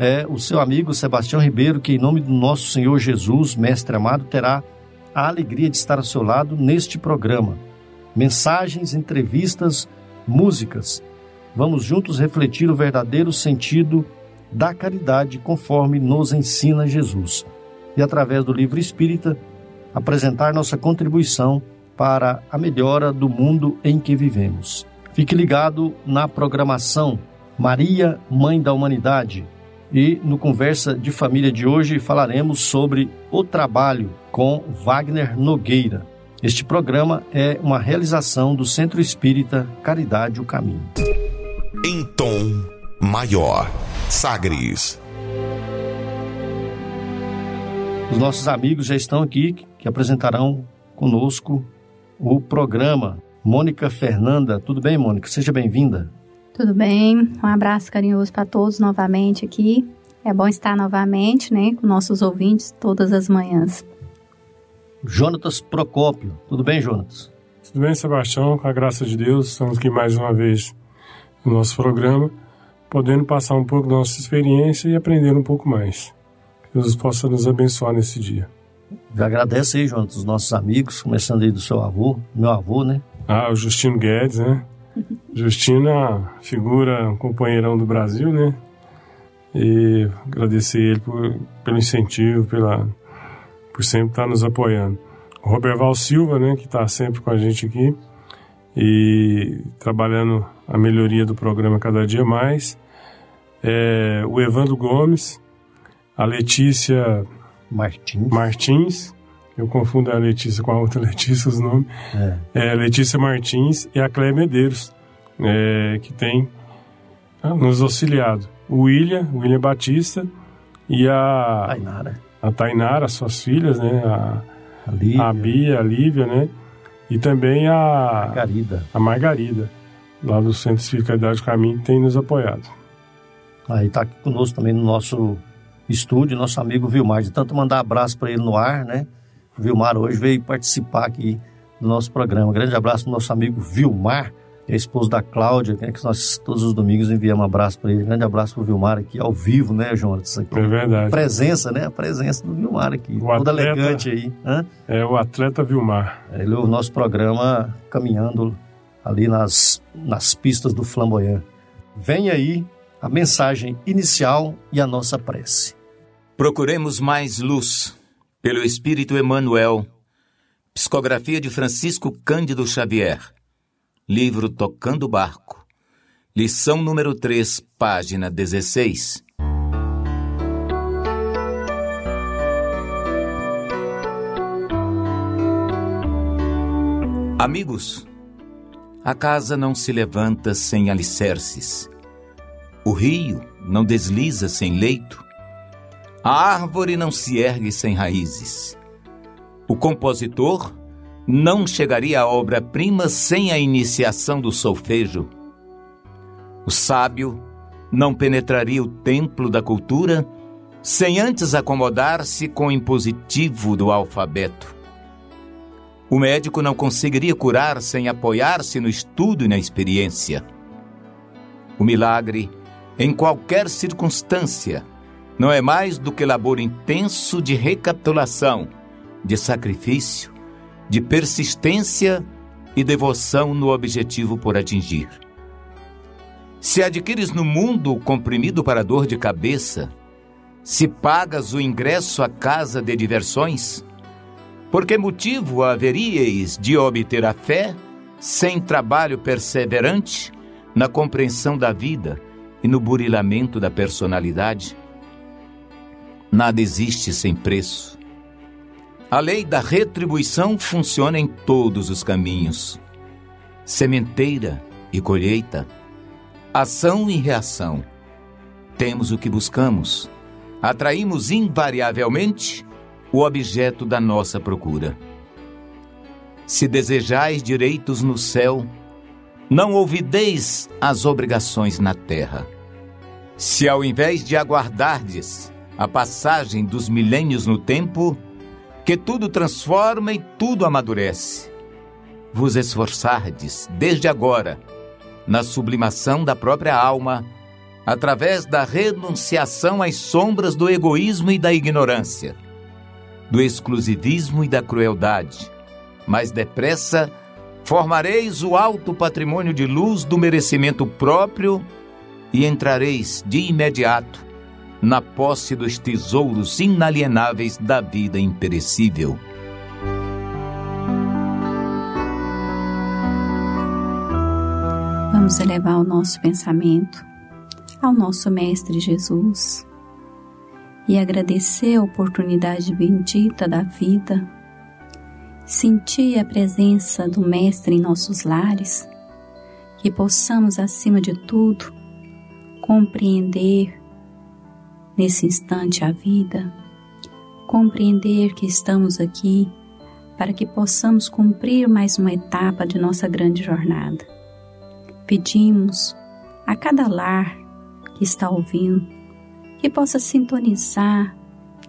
é o seu amigo Sebastião Ribeiro, que, em nome do nosso Senhor Jesus, Mestre amado, terá a alegria de estar ao seu lado neste programa. Mensagens, entrevistas, músicas. Vamos juntos refletir o verdadeiro sentido da caridade conforme nos ensina Jesus. E através do livro espírita, apresentar nossa contribuição para a melhora do mundo em que vivemos. Fique ligado na programação Maria, Mãe da Humanidade e no Conversa de Família de hoje falaremos sobre o trabalho com Wagner Nogueira. Este programa é uma realização do Centro Espírita Caridade o Caminho. Em tom maior, Sagres. Os nossos amigos já estão aqui que apresentarão conosco o programa. Mônica Fernanda, tudo bem, Mônica? Seja bem-vinda. Tudo bem? Um abraço carinhoso para todos novamente aqui. É bom estar novamente, né, com nossos ouvintes todas as manhãs. Jonatas Procópio. Tudo bem, Jonatas? Tudo bem, Sebastião? Com a graça de Deus, estamos aqui mais uma vez no nosso programa, podendo passar um pouco da nossa experiência e aprender um pouco mais. Que Deus possa nos abençoar nesse dia. Eu agradeço aí, Jonatas, os nossos amigos, começando aí do seu avô, meu avô, né? Ah, o Justino Guedes, né? Justina, figura, um companheirão do Brasil, né? E agradecer ele por, pelo incentivo, pela, por sempre estar nos apoiando. O Roberval Silva, né, que está sempre com a gente aqui e trabalhando a melhoria do programa cada dia mais. É, o Evandro Gomes, a Letícia Martins. Martins eu confundo a Letícia com a outra Letícia, os nomes. É. É, Letícia Martins e a Cléia Medeiros, é, que tem ah, nos auxiliado. O William, William Batista e a Tainara. A Tainara, suas filhas, né? A, a, Lívia. a Bia, a Lívia, né? E também a Margarida. A Margarida, lá do Centro Espiritualidade do Caminho, tem nos apoiado. Aí está aqui conosco também no nosso estúdio, nosso amigo Vilmar. De tanto mandar abraço para ele no ar, né? Vilmar hoje veio participar aqui do nosso programa. Um grande abraço para o nosso amigo Vilmar, é esposo da Cláudia, né, que nós todos os domingos enviamos um abraço para ele. Um grande abraço para o Vilmar aqui ao vivo, né, Jonas? Aqui. É verdade. Presença, né? A presença do Vilmar aqui. O Todo atleta, elegante aí. Hã? É o atleta Vilmar. Ele ouve o nosso programa caminhando ali nas, nas pistas do Flamboyant. Vem aí a mensagem inicial e a nossa prece. Procuremos mais luz pelo Espírito Emmanuel, psicografia de Francisco Cândido Xavier, livro Tocando o Barco, lição número 3, página 16. Amigos, a casa não se levanta sem alicerces. O rio não desliza sem leito. A árvore não se ergue sem raízes. O compositor não chegaria à obra-prima sem a iniciação do solfejo. O sábio não penetraria o templo da cultura sem antes acomodar-se com o impositivo do alfabeto. O médico não conseguiria curar sem apoiar-se no estudo e na experiência. O milagre, em qualquer circunstância, não é mais do que labor intenso de recapitulação, de sacrifício, de persistência e devoção no objetivo por atingir. Se adquires no mundo o comprimido para dor de cabeça, se pagas o ingresso à casa de diversões, por que motivo haveríeis de obter a fé sem trabalho perseverante na compreensão da vida e no burilamento da personalidade? Nada existe sem preço. A lei da retribuição funciona em todos os caminhos. Sementeira e colheita, ação e reação. Temos o que buscamos, atraímos invariavelmente o objeto da nossa procura. Se desejais direitos no céu, não ouvideis as obrigações na terra. Se ao invés de aguardardes a passagem dos milênios no tempo, que tudo transforma e tudo amadurece, vos esforçardes desde agora na sublimação da própria alma, através da renunciação às sombras do egoísmo e da ignorância, do exclusivismo e da crueldade, mais depressa formareis o alto patrimônio de luz do merecimento próprio e entrareis de imediato na posse dos tesouros inalienáveis da vida imperecível. Vamos elevar o nosso pensamento ao nosso Mestre Jesus e agradecer a oportunidade bendita da vida sentir a presença do Mestre em nossos lares, que possamos, acima de tudo, compreender nesse instante a vida, compreender que estamos aqui para que possamos cumprir mais uma etapa de nossa grande jornada. Pedimos a cada lar que está ouvindo que possa sintonizar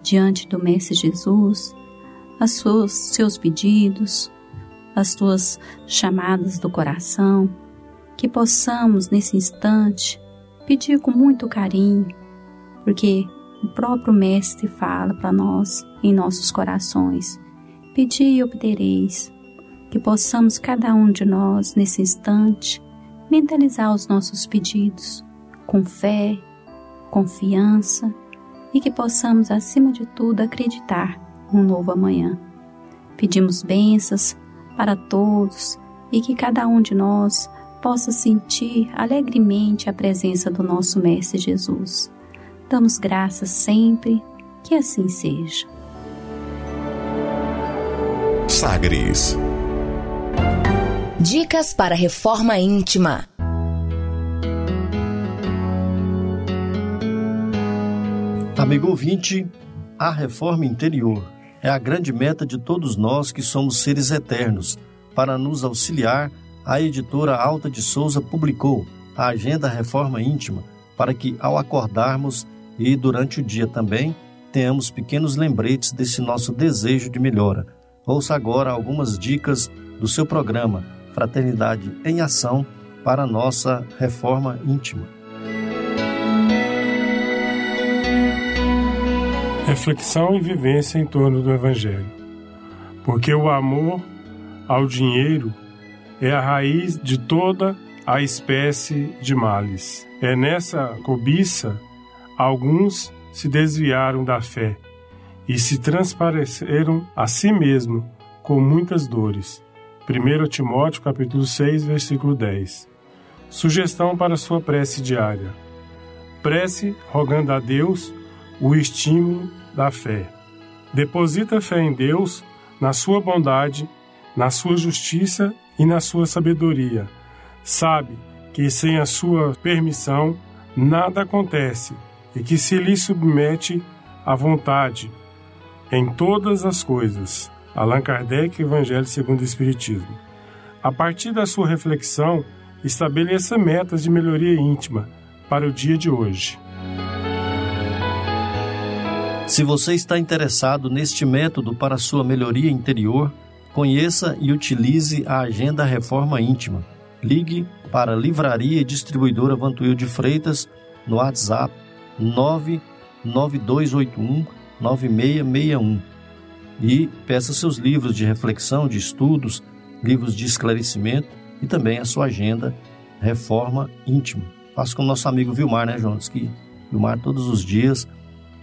diante do Mestre Jesus as suas, seus pedidos, as tuas chamadas do coração, que possamos nesse instante pedir com muito carinho, porque o próprio Mestre fala para nós em nossos corações: Pedi e obtereis. Que possamos cada um de nós nesse instante mentalizar os nossos pedidos com fé, confiança e que possamos, acima de tudo, acreditar um novo amanhã. Pedimos bênçãos para todos e que cada um de nós possa sentir alegremente a presença do nosso Mestre Jesus. Damos graças sempre, que assim seja. Sagres. Dicas para reforma íntima. Amigo ouvinte, a reforma interior é a grande meta de todos nós que somos seres eternos. Para nos auxiliar, a editora Alta de Souza publicou a Agenda Reforma Íntima, para que, ao acordarmos e durante o dia também, tenhamos pequenos lembretes desse nosso desejo de melhora. Ouça agora algumas dicas do seu programa Fraternidade em Ação para nossa reforma íntima. reflexão e vivência em torno do Evangelho. Porque o amor ao dinheiro é a raiz de toda a espécie de males. É nessa cobiça alguns se desviaram da fé e se transpareceram a si mesmo com muitas dores. 1 Timóteo capítulo 6, versículo 10. Sugestão para sua prece diária. Prece rogando a Deus o estímulo da fé. Deposita fé em Deus, na sua bondade, na sua justiça e na sua sabedoria. Sabe que sem a sua permissão nada acontece e que se lhe submete à vontade em todas as coisas. Allan Kardec, Evangelho segundo o Espiritismo. A partir da sua reflexão, estabeleça metas de melhoria íntima para o dia de hoje. Se você está interessado neste método para sua melhoria interior, conheça e utilize a Agenda Reforma Íntima. Ligue para Livraria e Distribuidora Vantuil de Freitas no WhatsApp 99281 9661 e peça seus livros de reflexão, de estudos, livros de esclarecimento e também a sua agenda Reforma Íntima. Faça com o nosso amigo Vilmar, né, Jonas? Que Vilmar todos os dias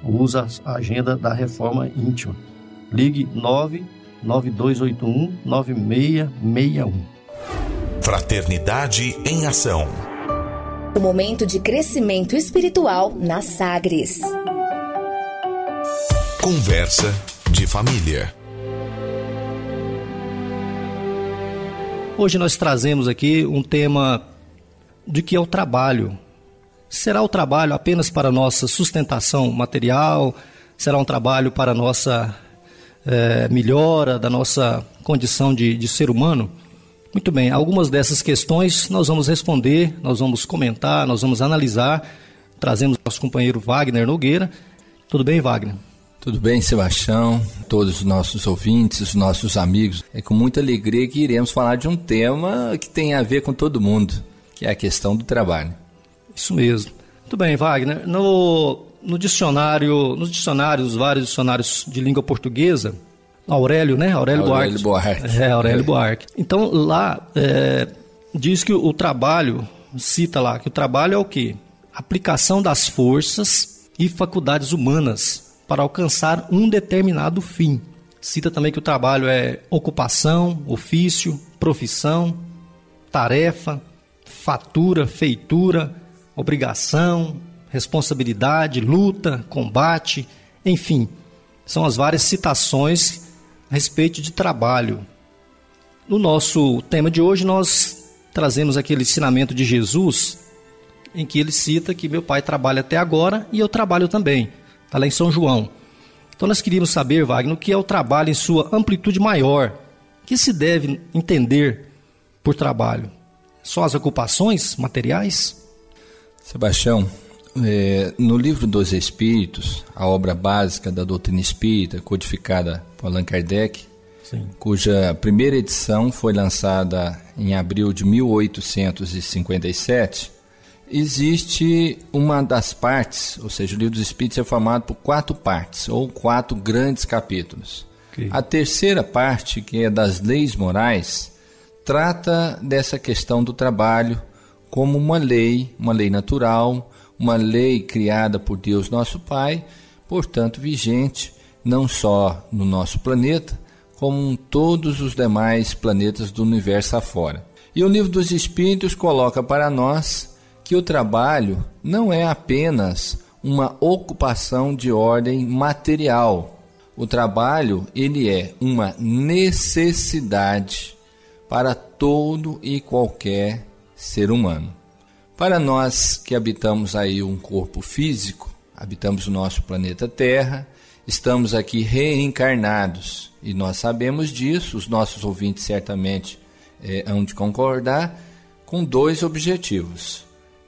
usa a agenda da reforma íntima. Ligue 99281 9661. Fraternidade em Ação. O momento de crescimento espiritual na Sagres. Conversa de família. Hoje nós trazemos aqui um tema de que é o trabalho será o trabalho apenas para nossa sustentação material? Será um trabalho para nossa é, melhora da nossa condição de, de ser humano? Muito bem, algumas dessas questões nós vamos responder, nós vamos comentar, nós vamos analisar. Trazemos nosso companheiro Wagner Nogueira. Tudo bem, Wagner? Tudo bem, Sebastião, todos os nossos ouvintes, os nossos amigos. É com muita alegria que iremos falar de um tema que tem a ver com todo mundo, que é a questão do trabalho. Isso mesmo. Muito bem, Wagner. No, no dicionário, nos dicionários, vários dicionários de língua portuguesa, Aurélio, né? Aurélio, Aurélio Buarque. Buarque. É, Aurélio é. Buarque. Então, lá é, diz que o, o trabalho, cita lá, que o trabalho é o quê? Aplicação das forças e faculdades humanas para alcançar um determinado fim. Cita também que o trabalho é ocupação, ofício, profissão, tarefa, fatura, feitura, obrigação, responsabilidade, luta, combate, enfim, são as várias citações a respeito de trabalho. No nosso tema de hoje, nós trazemos aquele ensinamento de Jesus, em que ele cita que meu pai trabalha até agora e eu trabalho também. Está lá em São João. Então nós queríamos saber, Wagner, o que é o trabalho em sua amplitude maior. O que se deve entender por trabalho? Só as ocupações materiais? Sebastião, é, no livro dos Espíritos, a obra básica da doutrina espírita, codificada por Allan Kardec, Sim. cuja primeira edição foi lançada em abril de 1857, existe uma das partes, ou seja, o livro dos Espíritos é formado por quatro partes, ou quatro grandes capítulos. Okay. A terceira parte, que é das leis morais, trata dessa questão do trabalho como uma lei, uma lei natural, uma lei criada por Deus nosso Pai, portanto vigente não só no nosso planeta, como em todos os demais planetas do universo afora. E o livro dos Espíritos coloca para nós que o trabalho não é apenas uma ocupação de ordem material. O trabalho, ele é uma necessidade para todo e qualquer ser humano. Para nós que habitamos aí um corpo físico, habitamos o nosso planeta Terra, estamos aqui reencarnados e nós sabemos disso, os nossos ouvintes certamente é, hão de concordar, com dois objetivos,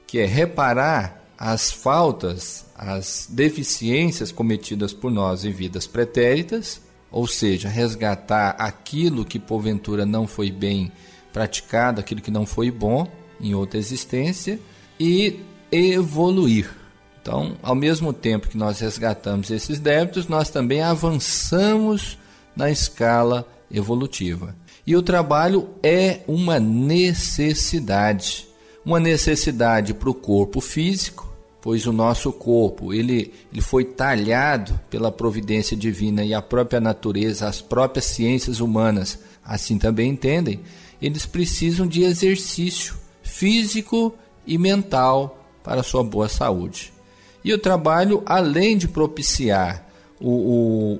que é reparar as faltas, as deficiências cometidas por nós em vidas pretéritas, ou seja, resgatar aquilo que porventura não foi bem praticado, aquilo que não foi bom, em outra existência e evoluir. Então, ao mesmo tempo que nós resgatamos esses débitos, nós também avançamos na escala evolutiva. E o trabalho é uma necessidade, uma necessidade para o corpo físico, pois o nosso corpo ele, ele foi talhado pela providência divina e a própria natureza, as próprias ciências humanas, assim também entendem, eles precisam de exercício físico e mental para sua boa saúde. E o trabalho, além de propiciar o,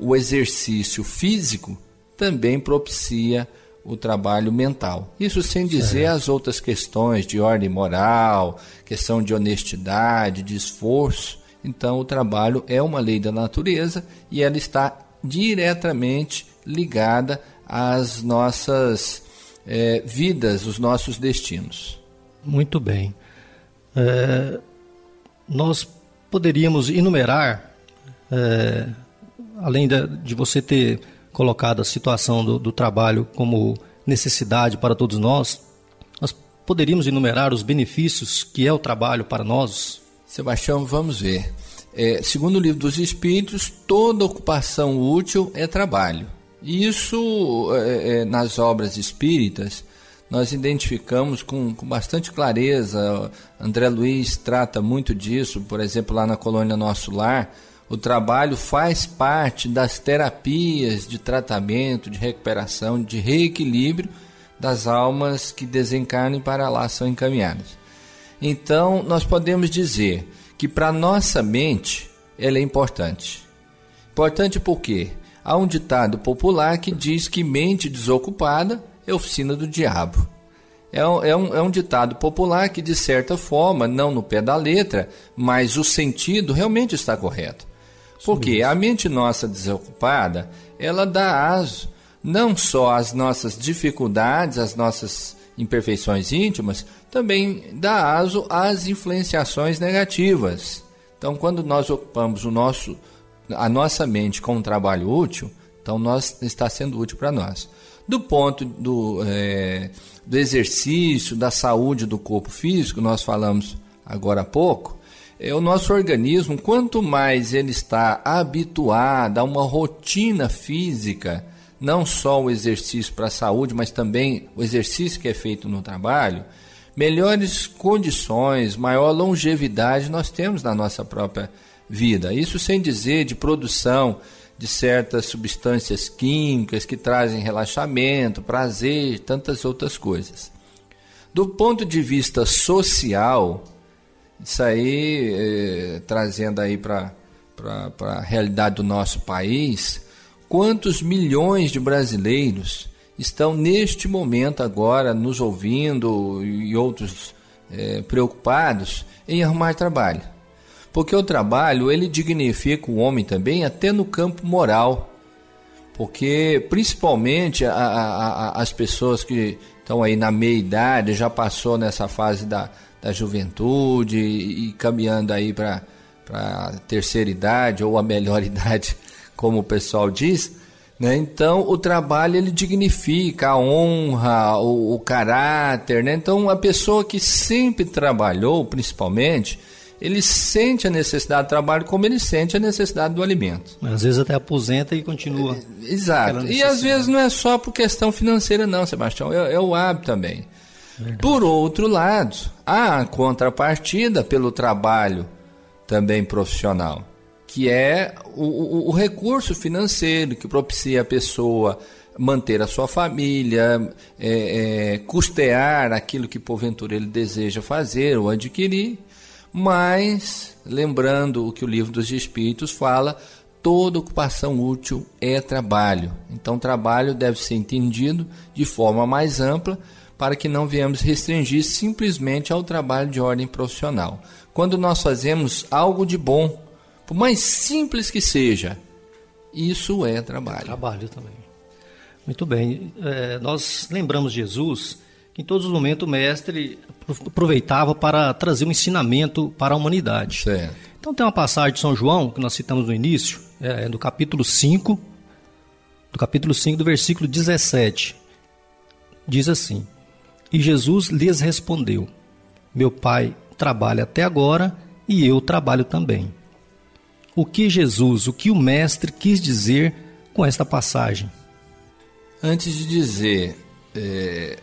o, o exercício físico, também propicia o trabalho mental. Isso sem dizer certo. as outras questões de ordem moral, questão de honestidade, de esforço. Então, o trabalho é uma lei da natureza e ela está diretamente ligada às nossas é, vidas, os nossos destinos. Muito bem. É, nós poderíamos enumerar, é, além de, de, você ter colocado a situação do, do trabalho como necessidade para todos nós, nós poderíamos enumerar os benefícios que é o trabalho para nós? Sebastião, vamos ver. É, segundo o livro dos Espíritos, toda ocupação útil é trabalho. Isso, é, é, nas obras espíritas, nós identificamos com, com bastante clareza. André Luiz trata muito disso, por exemplo, lá na colônia Nosso Lar. O trabalho faz parte das terapias de tratamento, de recuperação, de reequilíbrio das almas que desencarnam para lá são encaminhadas. Então, nós podemos dizer que para nossa mente ela é importante. Importante por quê? Há um ditado popular que diz que mente desocupada é oficina do diabo. É um, é, um, é um ditado popular que, de certa forma, não no pé da letra, mas o sentido realmente está correto. Porque a mente nossa desocupada, ela dá aso não só às nossas dificuldades, às nossas imperfeições íntimas, também dá aso às influenciações negativas. Então, quando nós ocupamos o nosso, a nossa mente com um trabalho útil, então nós está sendo útil para nós. Do ponto do, é, do exercício, da saúde do corpo físico, nós falamos agora há pouco, é o nosso organismo, quanto mais ele está habituado a uma rotina física, não só o exercício para a saúde, mas também o exercício que é feito no trabalho, melhores condições, maior longevidade nós temos na nossa própria vida. Isso sem dizer de produção de certas substâncias químicas que trazem relaxamento, prazer, tantas outras coisas. Do ponto de vista social, isso aí, eh, trazendo aí para a realidade do nosso país, quantos milhões de brasileiros estão neste momento agora nos ouvindo e outros eh, preocupados em arrumar trabalho? Porque o trabalho ele dignifica o homem também até no campo moral. Porque principalmente a, a, a, as pessoas que estão aí na meia idade, já passou nessa fase da, da juventude e, e caminhando aí para a terceira idade ou a melhor idade, como o pessoal diz, né? Então o trabalho ele dignifica a honra, o, o caráter, né? Então a pessoa que sempre trabalhou, principalmente, ele sente a necessidade do trabalho como ele sente a necessidade do alimento. Às vezes até aposenta e continua. É, exato. E às vezes não é só por questão financeira, não, Sebastião, é, é o hábito também. Verdade. Por outro lado, há a contrapartida pelo trabalho também profissional, que é o, o, o recurso financeiro que propicia a pessoa manter a sua família, é, é, custear aquilo que porventura ele deseja fazer ou adquirir mas, lembrando o que o livro dos Espíritos fala, toda ocupação útil é trabalho. Então, trabalho deve ser entendido de forma mais ampla para que não venhamos restringir simplesmente ao trabalho de ordem profissional. Quando nós fazemos algo de bom, por mais simples que seja, isso é trabalho. Trabalho também. Muito bem. É, nós lembramos Jesus em todos os momentos o mestre aproveitava para trazer um ensinamento para a humanidade. Certo. Então tem uma passagem de São João, que nós citamos no início, é, do capítulo 5, do capítulo 5, do versículo 17. Diz assim: E Jesus lhes respondeu: Meu pai trabalha até agora e eu trabalho também. O que Jesus, o que o mestre quis dizer com esta passagem? Antes de dizer é,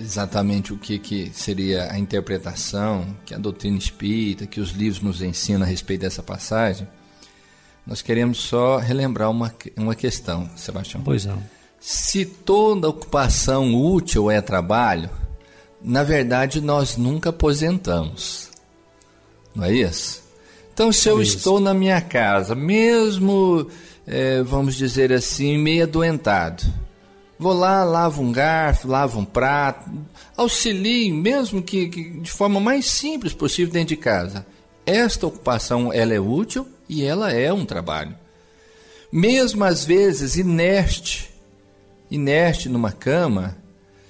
exatamente o que, que seria a interpretação que a doutrina espírita, que os livros nos ensinam a respeito dessa passagem, nós queremos só relembrar uma, uma questão, Sebastião. Pois não. Se toda ocupação útil é trabalho, na verdade nós nunca aposentamos. Não é isso? Então, se eu é estou na minha casa, mesmo, é, vamos dizer assim, meio adoentado, Vou lá, lavo um garfo, lavo um prato, auxilio, mesmo que, que, de forma mais simples possível dentro de casa. Esta ocupação ela é útil e ela é um trabalho. Mesmo às vezes inerte, inerte numa cama,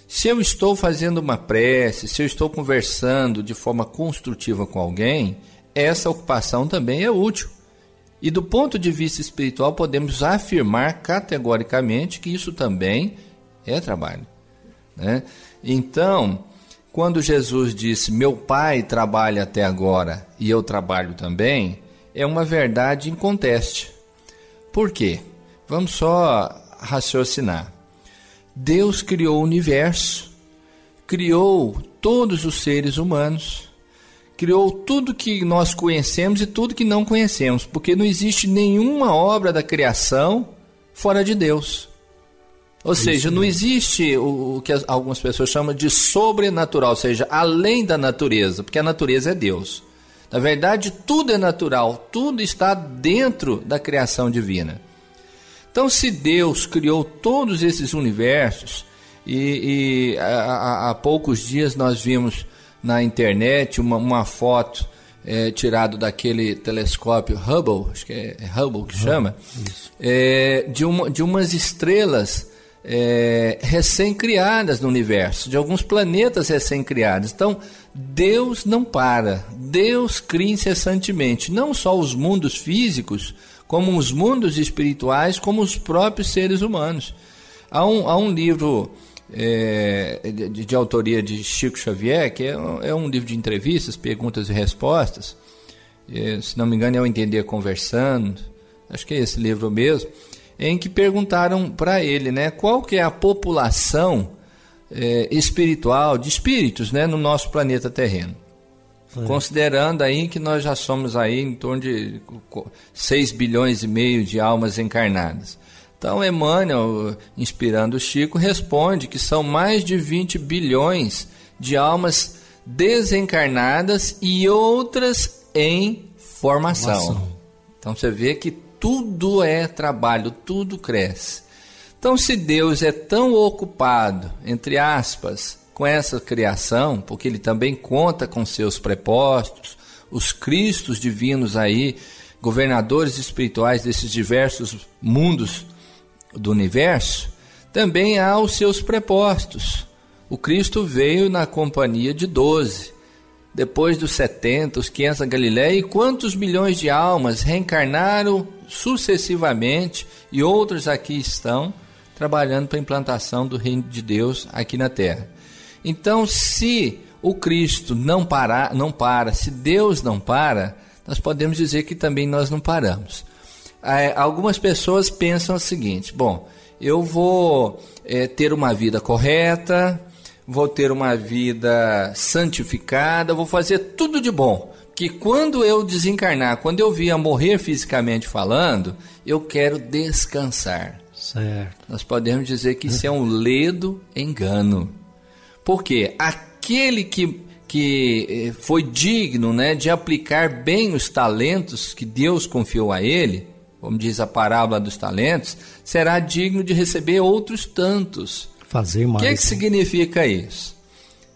se eu estou fazendo uma prece, se eu estou conversando de forma construtiva com alguém, essa ocupação também é útil. E do ponto de vista espiritual, podemos afirmar categoricamente que isso também é trabalho. Né? Então, quando Jesus disse: Meu pai trabalha até agora e eu trabalho também, é uma verdade inconteste. Por quê? Vamos só raciocinar. Deus criou o universo, criou todos os seres humanos criou tudo que nós conhecemos e tudo que não conhecemos, porque não existe nenhuma obra da criação fora de Deus. Ou Isso seja, não existe o, o, que algumas pessoas chamam de sobrenatural, ou seja, além da natureza, porque a natureza é Deus. Na verdade, tudo é natural, tudo está dentro da criação divina. Então, se Deus criou todos esses universos, E, e há, há, poucos dias nós vimos na internet uma, uma foto é, tirado daquele telescópio Hubble, acho que é, é Hubble que chama, é, de, uma, de umas estrelas é, recém-criadas no universo, de alguns planetas recém-criados. Então, Deus não para, Deus cria incessantemente, não só os mundos físicos, como os mundos espirituais, como os próprios seres humanos. Há um, há um livro é, de, de, autoria de Chico Xavier, que é, é, um livro de entrevistas, perguntas e respostas. É, se não me engano, é o Entender Conversando. Acho que é esse livro mesmo, em que perguntaram para ele, né, qual que é a população é, espiritual de espíritos, né, no nosso planeta terreno. É. Considerando aí que nós já somos aí em torno de 6 bilhões e meio de almas encarnadas. Então, Emmanuel, inspirando o Chico, responde que são mais de 20 bilhões de almas desencarnadas e outras em formação. formação. Então, você vê que tudo é trabalho, tudo cresce. Então, se Deus é tão ocupado, entre aspas, com essa criação, porque ele também conta com seus prepostos, os cristos divinos aí, governadores espirituais desses diversos mundos do universo, também há os seus prepostos. O Cristo veio na companhia de doze. Depois dos setenta, os quinhentos da Galiléia, e quantos milhões de almas reencarnaram sucessivamente e outros aqui estão trabalhando para a implantação do reino de Deus aqui na terra. Então, se o Cristo não parar, não para, se Deus não para, nós podemos dizer que também nós não paramos é, algumas pessoas pensam o seguinte: bom, eu vou é, ter uma vida correta, vou ter uma vida santificada, vou fazer tudo de bom. Que quando eu desencarnar, quando eu vier morrer fisicamente falando, eu quero descansar. Certo. Nós podemos dizer que isso é um ledo engano. Porque aquele que, que eh, foi digno né, de aplicar bem os talentos que Deus confiou a ele, como diz a parábola dos talentos, será digno de receber outros tantos. Fazer mais. O que, que significa isso?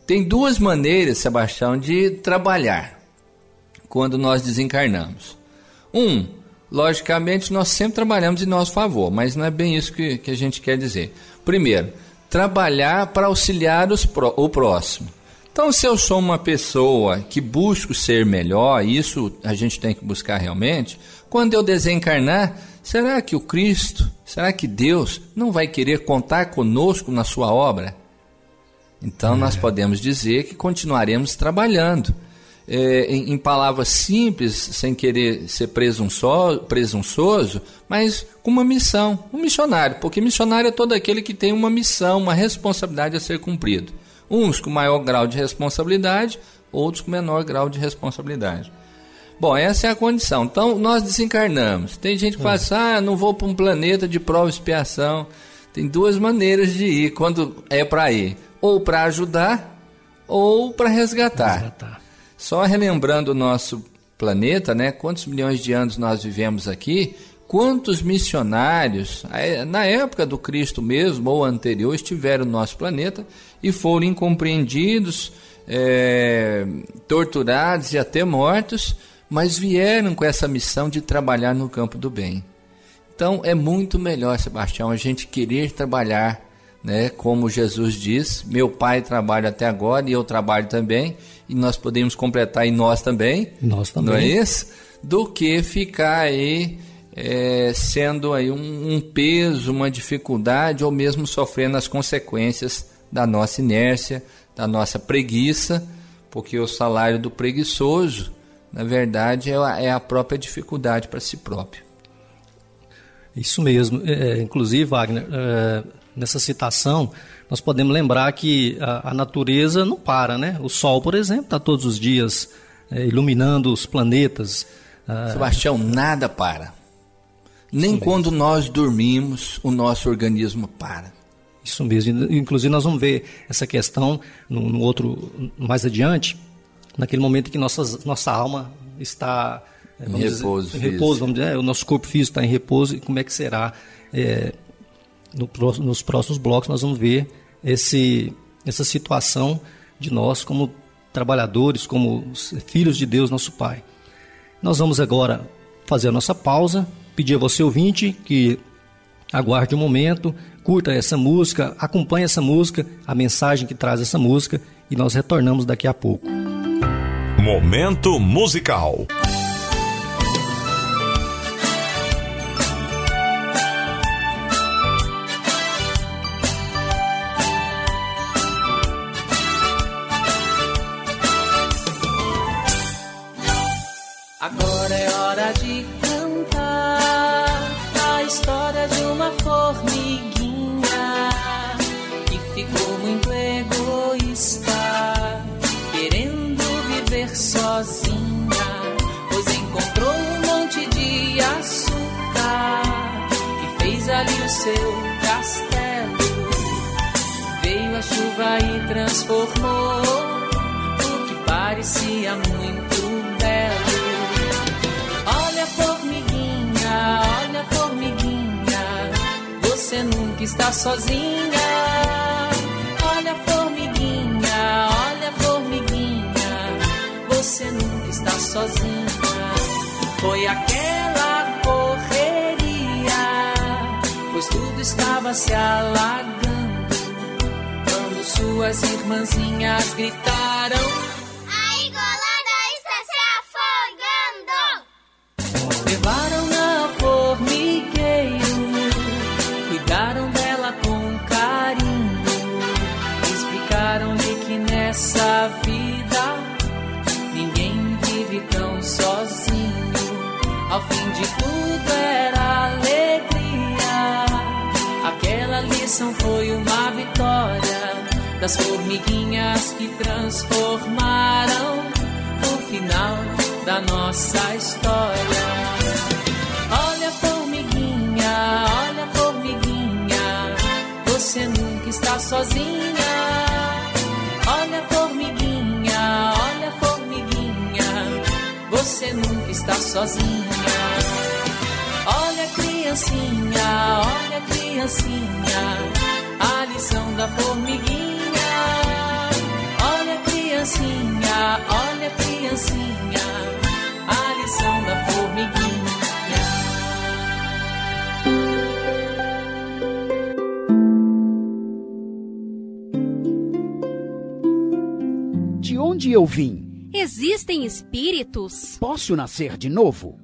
Tem duas maneiras, Sebastião, de trabalhar quando nós desencarnamos. Um, logicamente, nós sempre trabalhamos em nosso favor, mas não é bem isso que, que a gente quer dizer. Primeiro, trabalhar para auxiliar os, o próximo. Então, se eu sou uma pessoa que busco ser melhor, isso a gente tem que buscar realmente, quando eu desencarnar, será que o Cristo, será que Deus não vai querer contar conosco na sua obra? Então, é. nós podemos dizer que continuaremos trabalhando. É, em, em, palavras simples, sem querer ser presunçoso, presunçoso, mas com uma missão, um missionário, porque missionário é todo aquele que tem uma missão, uma responsabilidade a ser cumprido. Uns com maior grau de responsabilidade, outros com menor grau de responsabilidade. Bom, essa é a condição. Então, nós desencarnamos. Tem gente que fala assim, ah, não vou para um planeta de prova e expiação. Tem duas maneiras de ir quando é para ir. Ou para ajudar, ou para resgatar. resgatar. Só relembrando o nosso planeta, né? Quantos milhões de anos nós vivemos aqui? Quantos missionários, na época do Cristo mesmo ou anterior, estiveram no nosso planeta e foram incompreendidos, é, torturados e até mortos, mas vieram com essa missão de trabalhar no campo do bem. Então é muito melhor, Sebastião, a gente querer trabalhar, né, como Jesus diz: Meu pai trabalha até agora e eu trabalho também, e nós podemos completar e nós também. Nós também. Não é isso? Do que ficar aí é, sendo aí um, um, peso, uma dificuldade ou mesmo sofrendo as consequências da nossa inércia, da nossa preguiça, porque o salário do preguiçoso, na verdade, é a, é a própria dificuldade para si próprio. Isso mesmo. É, é, inclusive, Wagner, é, nessa citação, nós podemos lembrar que a, a, natureza não para, né? O Sol, por exemplo, está todos os dias é, iluminando os planetas. Ah, Sebastião, nada para. Nem quando nós dormimos, o nosso organismo para. Isso mesmo. Inclusive, nós vamos ver essa questão no, no outro mais adiante, naquele momento que nossa, nossa alma está é, em repouso, dizer, em repouso vamos dizer, é, o nosso corpo físico está em repouso e como é que será é, no, nos próximos blocos nós vamos ver esse, essa situação de nós como trabalhadores, como filhos de Deus, nosso Pai. Nós vamos agora fazer a nossa pausa, pedir a você ouvinte que aguarde um momento, curta essa música, acompanhe essa música, a mensagem que traz essa música e nós retornamos daqui a pouco. Momento musical. Açúcar e fez ali o seu castelo. Veio a chuva e transformou o que parecia muito belo. Olha, formiguinha, olha, formiguinha, você nunca está sozinha. Olha, formiguinha, olha, formiguinha, você nunca está sozinha. Foi aquela pois tudo estava se alagando. Quando suas irmãzinhas gritaram. Das formiguinhas que transformaram o final da nossa história. Olha, formiguinha, olha, formiguinha, você nunca está sozinha. Olha, formiguinha, olha, formiguinha, você nunca está sozinha. Olha, criancinha, olha, criancinha, a lição da formiguinha. Olha, criancinha, olha, criancinha, a lição da formiguinha. De onde eu vim? Existem espíritos? Posso nascer de novo?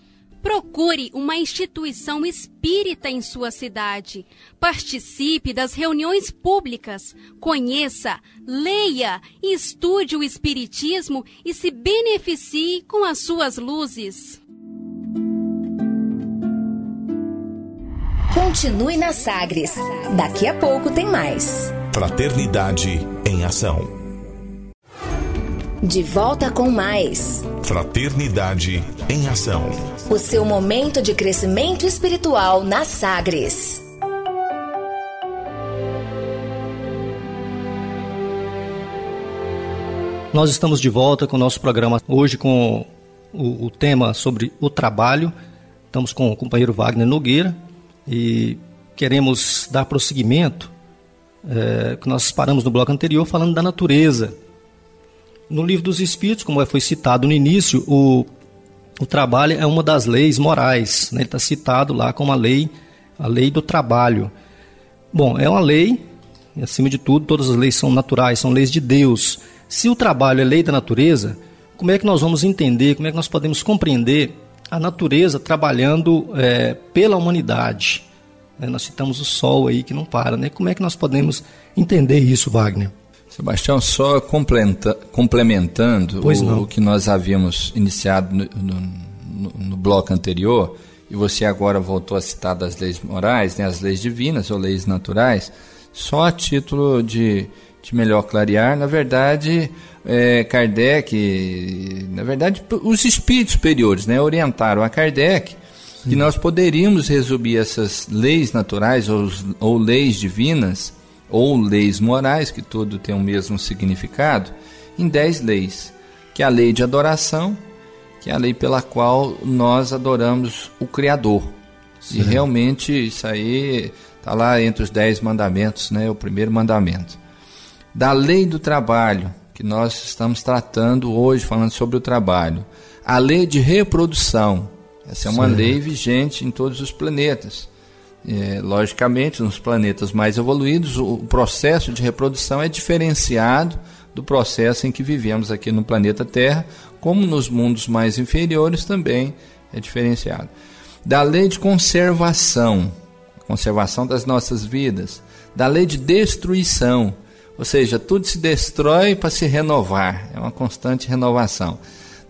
Procure uma instituição espírita em sua cidade. Participe das reuniões públicas. Conheça, leia e estude o Espiritismo e se beneficie com as suas luzes. Continue na Sagres. Daqui a pouco tem mais. Fraternidade em ação. De volta com mais. Fraternidade em ação. O seu momento de crescimento espiritual na Sagres. Nós estamos de volta com o nosso programa hoje com o, o tema sobre o trabalho. Estamos com o companheiro Wagner Nogueira e queremos dar prosseguimento é, que nós paramos no bloco anterior falando da natureza. No livro dos Espíritos, como foi citado no início, o, o trabalho é uma das leis morais. Né? Ele está citado lá como a lei, a lei do trabalho. Bom, é uma lei, e acima de tudo, todas as leis são naturais, são leis de Deus. Se o trabalho é lei da natureza, como é que nós vamos entender, como é que nós podemos compreender a natureza trabalhando é, pela humanidade? É, nós citamos o sol aí que não para, né? Como é que nós podemos entender isso, Wagner? Sebastião, só complementando o, o, que nós havíamos iniciado no, no, no, bloco anterior, e você agora voltou a citar das leis morais, né, as leis divinas ou leis naturais, só a título de de melhor clarear, na verdade, é, Kardec, na verdade, os espíritos superiores né, orientaram a Kardec que nós poderíamos resumir essas leis naturais ou, ou leis divinas ou leis morais, que tudo tem o mesmo significado, em dez leis, que é a lei de adoração, que é a lei pela qual nós adoramos o Criador. Sim. E realmente isso aí está lá entre os dez mandamentos, né? O primeiro mandamento. Da lei do trabalho, que nós estamos tratando hoje, falando sobre o trabalho. A lei de reprodução, essa é uma Sim. lei vigente em todos os planetas. É, logicamente, nos planetas mais evoluídos, o, processo de reprodução é diferenciado do processo em que vivemos aqui no planeta Terra, como nos mundos mais inferiores também é diferenciado. Da lei de conservação, conservação das nossas vidas, da lei de destruição, ou seja, tudo se destrói para se renovar, é uma constante renovação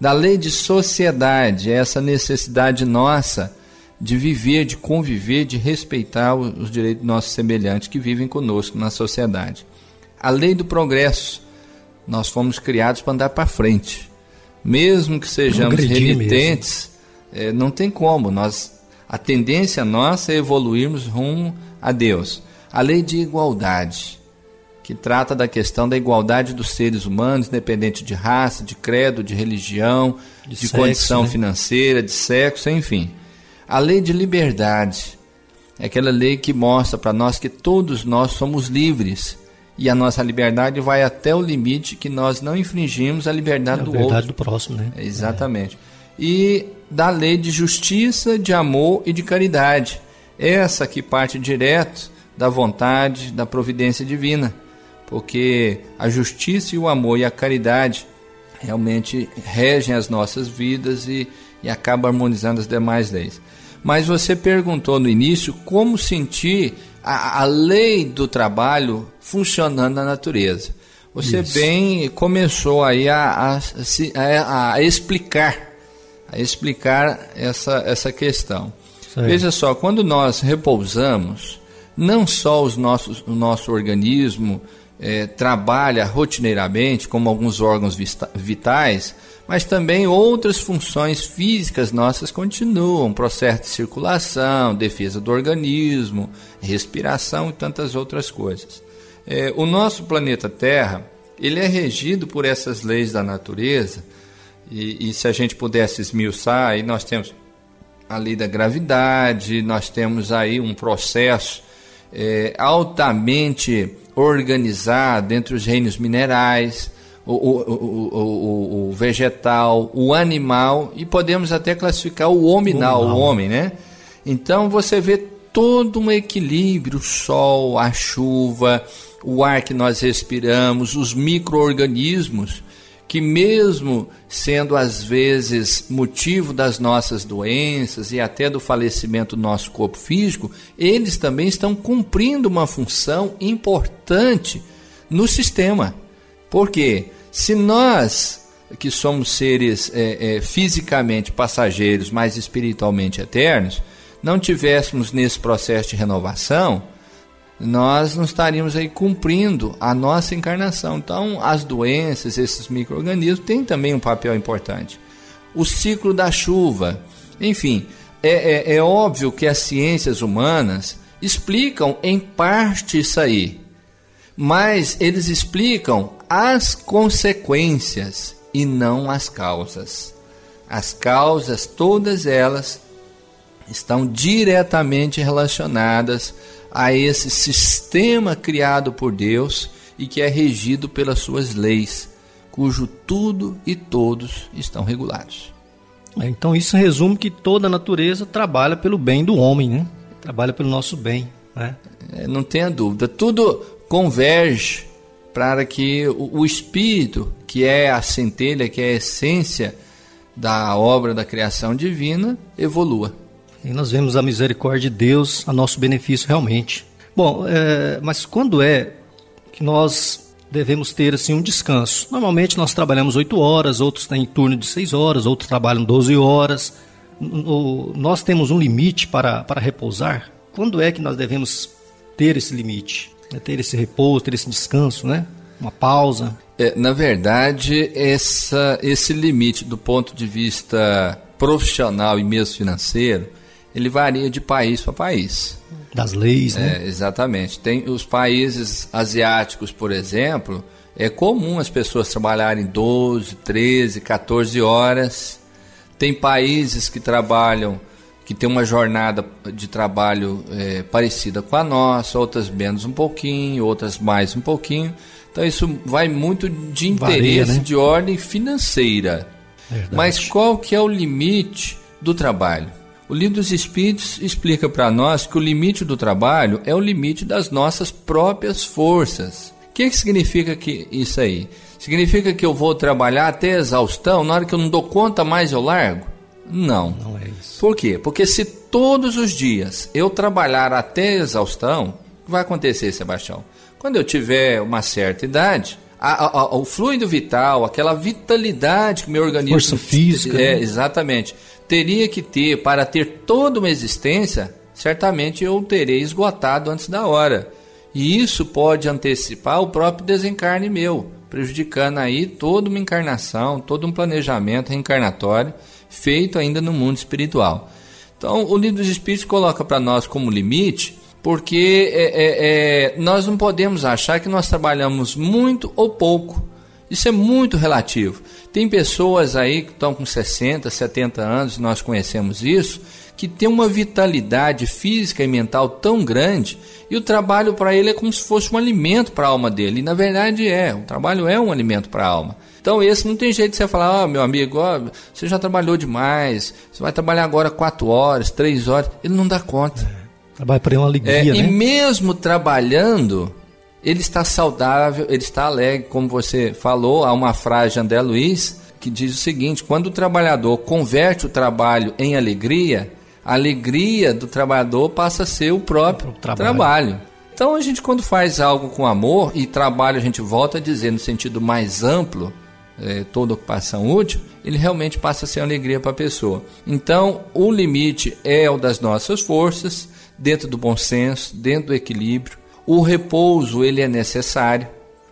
da lei de sociedade, é essa necessidade nossa de viver, de conviver, de respeitar os direitos dos nossos semelhantes que vivem conosco na sociedade. A lei do progresso, nós fomos criados para andar para frente. Mesmo que sejamos renitentes, é, não tem como. Nós, a tendência nossa é evoluirmos rumo a Deus. A lei de igualdade que trata da questão da igualdade dos seres humanos, independente de raça, de credo, de religião, de, de sexo, condição né? financeira, de sexo, enfim. A lei de liberdade é aquela lei que mostra para nós que todos nós somos livres e a nossa liberdade vai até o limite que nós não infringimos a liberdade é a do liberdade outro. do próximo, né? Exatamente. É. E da lei de justiça, de amor e de caridade. Essa que parte direto da vontade, da providência divina porque a justiça e o amor e a caridade realmente regem as nossas vidas e, e acabam harmonizando as demais leis. Mas você perguntou no início como sentir a, a lei do trabalho funcionando na natureza. Você Isso. bem começou aí a, a, a, a explicar a explicar essa, essa questão. Veja só, quando nós repousamos, não só os nossos, o nosso organismo, é, trabalha rotineiramente, como alguns órgãos vitais, mas também outras funções físicas nossas continuam, processo de circulação, defesa do organismo, respiração e tantas outras coisas. É, o nosso planeta Terra, ele é regido por essas leis da natureza, e, e se a gente pudesse esmiuçar, aí nós temos a lei da gravidade, nós temos aí um processo é, altamente organizado entre os reinos minerais, o, o, o, o, vegetal, o animal e podemos até classificar o hominal, o homem, né? Então você vê todo um equilíbrio, o sol, a chuva, o ar que nós respiramos, os micro-organismos que mesmo sendo às vezes motivo das nossas doenças e até do falecimento do nosso corpo físico, eles também estão cumprindo uma função importante no sistema. Porque se nós que somos seres é, é, fisicamente passageiros, mas espiritualmente eternos, não tivéssemos nesse processo de renovação, nós não estaríamos aí cumprindo a nossa encarnação. Então, as doenças, esses micro-organismos, têm também um papel importante. O ciclo da chuva, enfim, é, é, é óbvio que as ciências humanas explicam em parte isso aí, mas eles explicam as consequências e não as causas. As causas, todas elas, estão diretamente relacionadas a esse sistema criado por Deus e que é regido pelas suas leis, cujo tudo e todos estão regulados. É, então isso resume que toda a natureza trabalha pelo bem do homem, né? Trabalha pelo nosso bem, né? É, não tenha dúvida. Tudo converge para que o, o espírito, que é a centelha, que é a essência da obra da criação divina, evolua. E nós vemos a misericórdia de Deus a nosso benefício realmente. Bom, é, mas quando é que nós devemos ter assim um descanso? Normalmente nós trabalhamos 8 horas, outros têm turno de 6 horas, outros trabalham 12 horas. Nós temos um limite para, para repousar? Quando é que nós devemos ter esse limite? Né? Ter esse repouso, ter esse descanso, né? Uma pausa? É, na verdade, essa, esse limite do ponto de vista profissional e mesmo financeiro, ele varia de país para país. Das leis, né? É, exatamente. Tem os países asiáticos, por exemplo, é comum as pessoas trabalharem 12, 13, 14 horas. Tem países que trabalham, que tem uma jornada de trabalho é, parecida com a nossa, outras menos um pouquinho, outras mais um pouquinho. Então isso vai muito de interesse Varia, né? de ordem financeira. Verdade. Mas qual que é o limite do trabalho? O livro dos Espíritos explica para nós que o limite do trabalho é o limite das nossas próprias forças. O que, que significa que isso aí? Significa que eu vou trabalhar até exaustão, na hora que eu não dou conta mais eu largo? Não. Não é isso. Por quê? Porque se todos os dias eu trabalhar até exaustão, o que vai acontecer, Sebastião? Quando eu tiver uma certa idade, a- a- a- o fluido vital, aquela vitalidade que meu organismo. Força física, É, né? exatamente. Teria que ter para ter toda uma existência, certamente eu terei esgotado antes da hora. E isso pode antecipar o próprio desencarne meu, prejudicando aí toda uma encarnação, todo um planejamento reencarnatório feito ainda no mundo espiritual. Então, o livro dos Espíritos coloca para nós como limite, porque é, é, é, nós não podemos achar que nós trabalhamos muito ou pouco. Isso é muito relativo. Tem pessoas aí que estão com 60, 70 anos, nós conhecemos isso, que tem uma vitalidade física e mental tão grande, e o trabalho para ele é como se fosse um alimento para a alma dele. E na verdade é, o trabalho é um alimento para a alma. Então esse não tem jeito de você falar, ó meu amigo, ó, você já trabalhou demais, você vai trabalhar agora 4 horas, 3 horas, ele não dá conta. Trabalho para uma É, alegria, E né? mesmo trabalhando, ele está saudável, ele está alegre, como você falou, há uma frase de André Luiz que diz o seguinte: quando o trabalhador converte o trabalho em alegria, a alegria do trabalhador passa a ser o próprio trabalho. trabalho. Então a gente quando faz algo com amor e trabalho a gente volta a dizer no sentido mais amplo, é, toda ocupação útil, ele realmente passa a ser uma alegria para a pessoa. Então, o limite é o das nossas forças, dentro do bom senso, dentro do equilíbrio. O repouso, ele é necessário.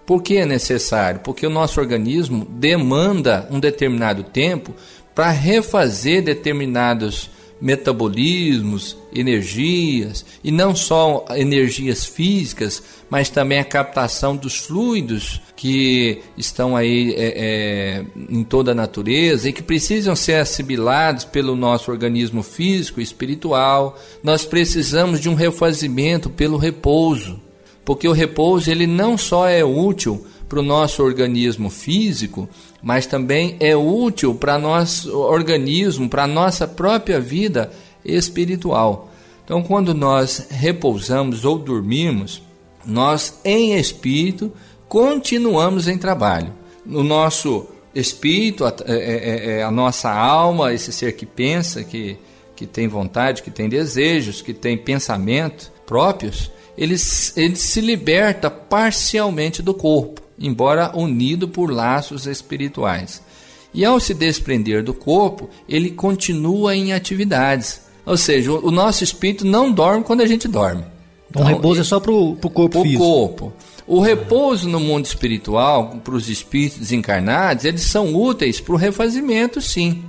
Por que é necessário? Porque o nosso organismo demanda um determinado tempo para refazer determinados metabolismos, energias, e não só energias físicas, mas também a captação dos fluidos que estão aí é, é, em toda a natureza e que precisam ser assimilados pelo nosso organismo físico e espiritual. Nós precisamos de um refazimento pelo repouso, porque o repouso ele não só é útil para o nosso organismo físico, mas também é útil para nosso organismo, para nossa própria vida espiritual. Então, quando nós repousamos ou dormimos, nós em espírito continuamos em trabalho. No nosso espírito, a, é, é, a nossa alma, esse ser que pensa, que, que tem vontade, que tem desejos, que tem pensamento próprios, ele, ele se liberta parcialmente do corpo, embora unido por laços espirituais. E ao se desprender do corpo, ele continua em atividades. Ou seja, o, o nosso espírito não dorme quando a gente dorme. Então, o repouso é só para o corpo pro físico. corpo. O repouso no mundo espiritual, para os espíritos desencarnados, eles são úteis para o refazimento, sim.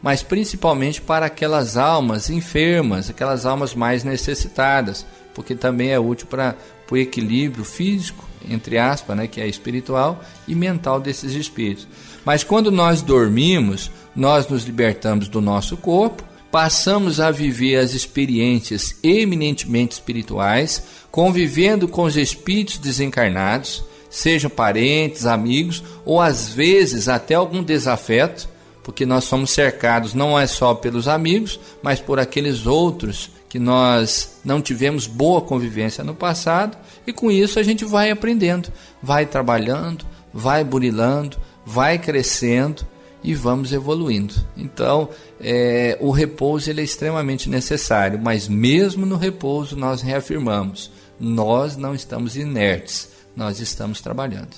Mas principalmente para aquelas almas enfermas, aquelas almas mais necessitadas, porque também é útil para o equilíbrio físico, entre aspas, né, que é espiritual, e mental desses espíritos. Mas quando nós dormimos, nós nos libertamos do nosso corpo, passamos a viver as experiências eminentemente espirituais, convivendo com os espíritos desencarnados, sejam parentes, amigos ou às vezes até algum desafeto, porque nós somos cercados não é só pelos amigos, mas por aqueles outros que nós não tivemos boa convivência no passado, e com isso a gente vai aprendendo, vai trabalhando, vai burilando, vai crescendo e vamos evoluindo. Então, é, o repouso ele é extremamente necessário, mas mesmo no repouso nós reafirmamos, nós não estamos inertes, nós estamos trabalhando.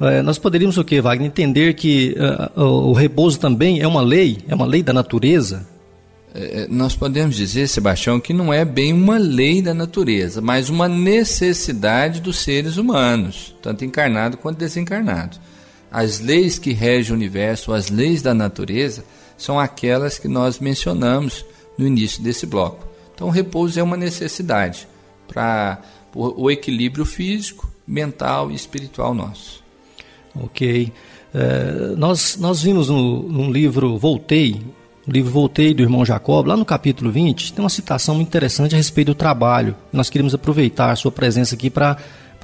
É, nós poderíamos o que, Wagner? Entender que uh, o, o repouso também é uma lei, é uma lei da natureza? É, nós podemos dizer, Sebastião, que não é bem uma lei da natureza, mas uma necessidade dos seres humanos, tanto encarnado quanto desencarnado. As leis que regem o universo, as leis da natureza, são aquelas que nós mencionamos no início desse bloco. Então, o repouso é uma necessidade para o equilíbrio físico, mental e espiritual nosso. Ok. É, nós, nós vimos no, num livro Voltei, o livro Voltei do irmão Jacob, lá no capítulo 20, tem uma citação muito interessante a respeito do trabalho. Nós queríamos aproveitar a sua presença aqui para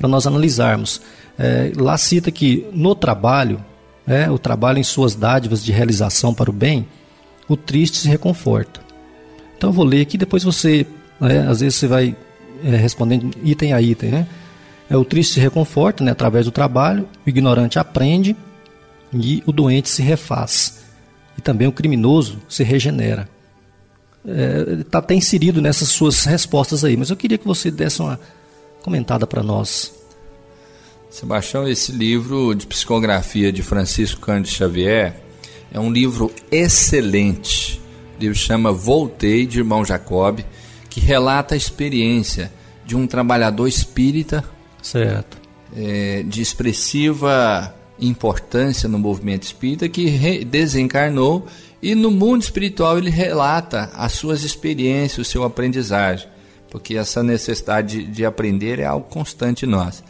nós analisarmos. É, lá cita que no trabalho, é, o trabalho em suas dádivas de realização para o bem, o triste se reconforta. Então eu vou ler aqui, depois você, né, às vezes você vai é, respondendo item a item, né? É, o triste se reconforta né, através do trabalho, o ignorante aprende e o doente se refaz e também o criminoso se regenera. Está é, tá até inserido nessas suas respostas aí, mas eu queria que você desse uma comentada para nós. Sebastião, esse livro de psicografia de Francisco Cândido Xavier é um livro excelente. O livro chama Voltei, de Irmão Jacob, que relata a experiência de um trabalhador espírita certo. É, de expressiva importância no movimento espírita que desencarnou e no mundo espiritual ele relata as suas experiências, o seu aprendizagem, porque essa necessidade de, de aprender é algo constante em nós.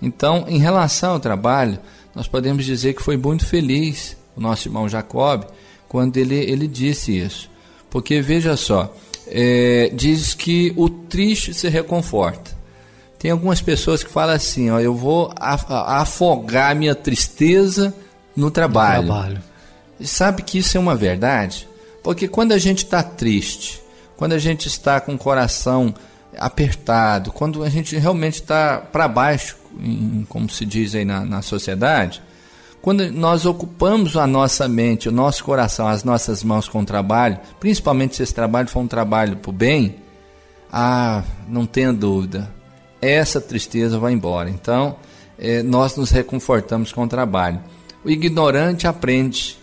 Então, em relação ao trabalho, nós podemos dizer que foi muito feliz o nosso irmão Jacob quando ele, ele disse isso. Porque veja só, é, diz que o triste se reconforta. Tem algumas pessoas que falam assim, ó, eu vou afogar minha tristeza no trabalho. No trabalho. E sabe que isso é uma verdade? Porque quando a gente está triste, quando a gente está com o coração apertado, quando a gente realmente está para baixo, como se diz aí na, na sociedade, quando nós ocupamos a nossa mente, o nosso coração, as nossas mãos com o trabalho, principalmente se esse trabalho for um trabalho para o bem, ah, não tenha dúvida, essa tristeza vai embora. Então, é, nós nos reconfortamos com o trabalho. O ignorante aprende.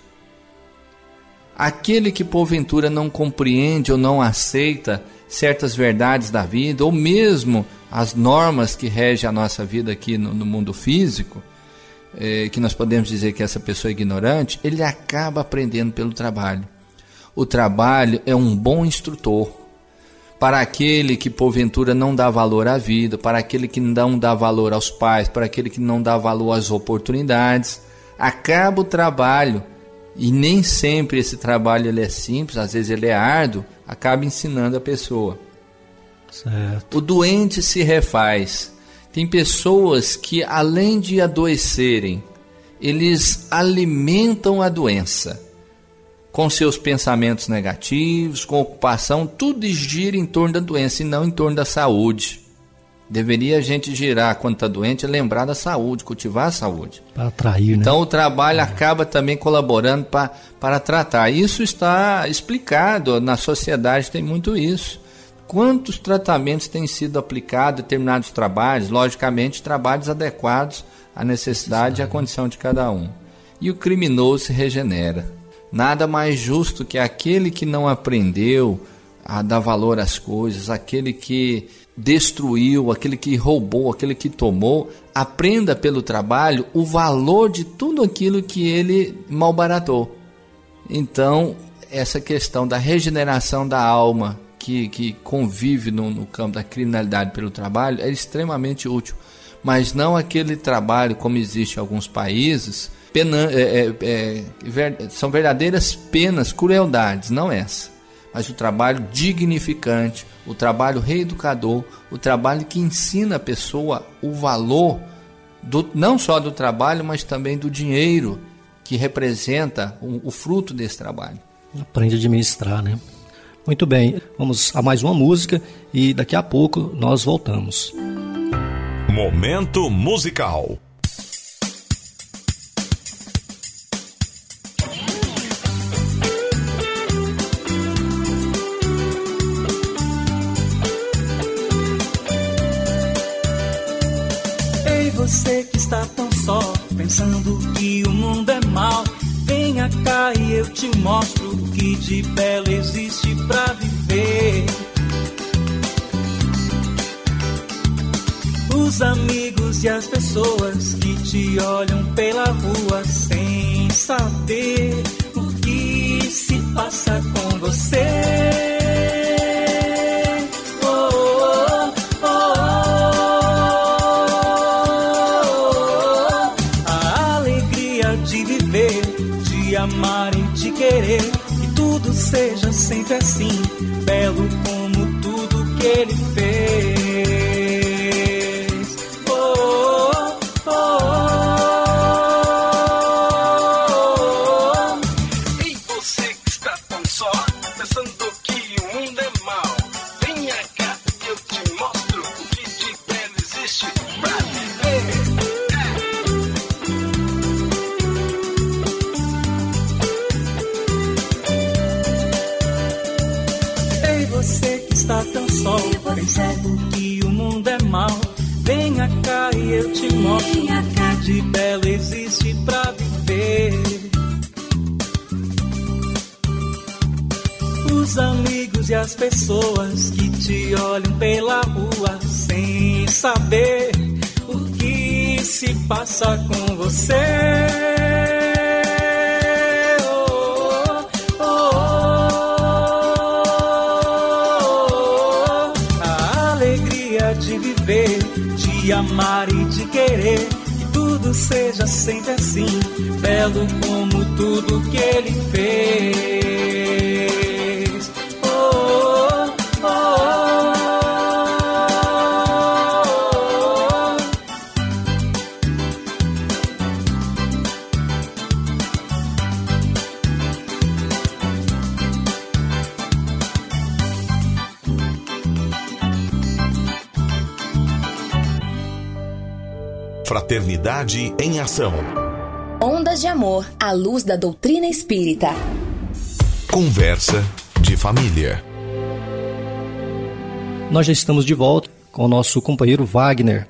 Aquele que porventura não compreende ou não aceita certas verdades da vida, ou mesmo as normas que regem a nossa vida aqui no, no mundo físico, é, que nós podemos dizer que essa pessoa é ignorante, ele acaba aprendendo pelo trabalho. O trabalho é um bom instrutor para aquele que porventura não dá valor à vida, para aquele que não dá valor aos pais, para aquele que não dá valor às oportunidades. Acaba o trabalho e nem sempre esse trabalho ele é simples, às vezes ele é árduo, acaba ensinando a pessoa. Certo. O doente se refaz. Tem pessoas que além de adoecerem, eles alimentam a doença com seus pensamentos negativos, com ocupação, tudo gira em torno da doença e não em torno da saúde. Deveria a gente girar quando está doente, lembrar da saúde, cultivar a saúde. Para atrair, né? Então o trabalho é. acaba também colaborando pra, para tratar. Isso está explicado, na sociedade tem muito isso. Quantos tratamentos têm sido aplicados, determinados trabalhos, logicamente trabalhos adequados à necessidade e à condição de cada um. E o criminoso se regenera. Nada mais justo que aquele que não aprendeu a dar valor às coisas, aquele que destruiu, aquele que roubou, aquele que tomou, aprenda pelo trabalho o valor de tudo aquilo que ele malbaratou. Então, essa questão da regeneração da alma que, que convive no, no campo da criminalidade pelo trabalho é extremamente útil. Mas não aquele trabalho como existe em alguns países pena, é, é, é, ver, são verdadeiras penas, crueldades, não essa. Mas o trabalho dignificante, o trabalho reeducador, o trabalho que ensina a pessoa o valor do, não só do trabalho, mas também do dinheiro que representa o, o fruto desse trabalho. Aprende a administrar, né? Muito bem, vamos a mais uma música e daqui a pouco nós voltamos. Momento musical. Você que está tão só, pensando que o mundo é mal. Venha cá e eu te mostro o que de belo existe pra viver. Os amigos e as pessoas que te olham pela rua sem saber o que se passa com você. Amar e de querer, que tudo seja sempre assim, Em Ação. Ondas de Amor à luz da doutrina espírita. Conversa de família. Nós já estamos de volta com o nosso companheiro Wagner,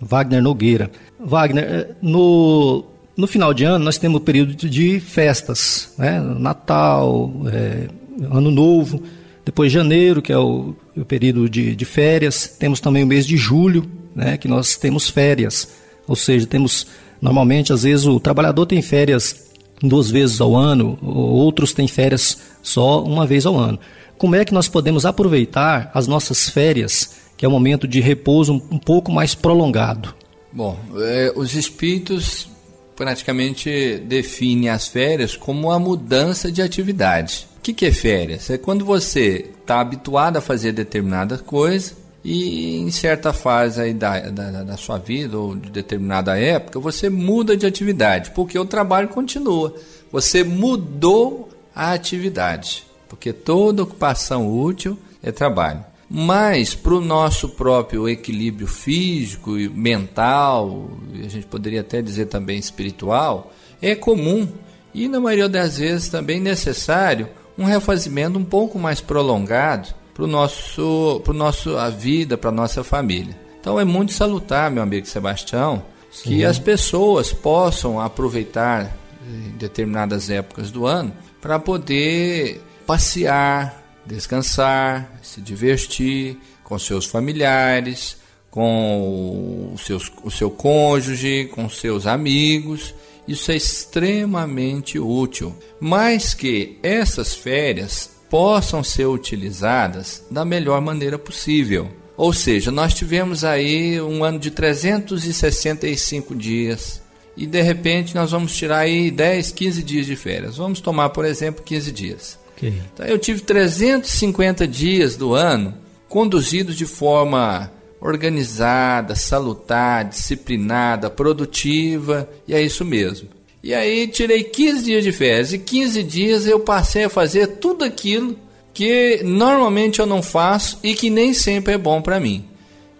Wagner Nogueira. Wagner, eh, no, no final de ano nós temos o período de festas, né? Natal, eh, Ano Novo, depois janeiro, que é o, o período de, de férias, temos também o mês de julho, né? Que nós temos férias, ou seja, temos normalmente às vezes o trabalhador tem férias duas vezes ao ano, outros têm férias só uma vez ao ano. Como é que nós podemos aproveitar as nossas férias, que é um momento de repouso um, pouco mais prolongado? Bom, é, os espíritos praticamente definem as férias como uma mudança de atividade. O que, que é férias? É quando você está habituado a fazer determinada coisa e em certa fase aí da, da, da sua vida ou de determinada época você muda de atividade, porque o trabalho continua. Você mudou a atividade, porque toda ocupação útil é trabalho. Mas para o nosso próprio equilíbrio físico e mental, e a gente poderia até dizer também espiritual, é comum e na maioria das vezes também necessário um refazimento um pouco mais prolongado para o nosso, pro nosso a vida, para a nossa família. Então é muito salutar, meu amigo Sebastião, Sim. que as pessoas possam aproveitar eh, em determinadas épocas do ano para poder passear, descansar, se divertir com seus familiares, com o, seus, o seu cônjuge, com seus amigos. Isso é extremamente útil. Mas que essas férias possam ser utilizadas da melhor maneira possível. Ou seja, nós tivemos aí um ano de 365 dias e de repente nós vamos tirar aí 10, 15 dias de férias. Vamos tomar, por exemplo, 15 dias. Ok. Então, eu tive 350 dias do ano conduzidos de forma organizada, salutar, disciplinada, produtiva, e é isso mesmo. E aí tirei 15 dias de férias e 15 dias eu passei a fazer tudo aquilo que normalmente eu não faço e que nem sempre é bom para mim.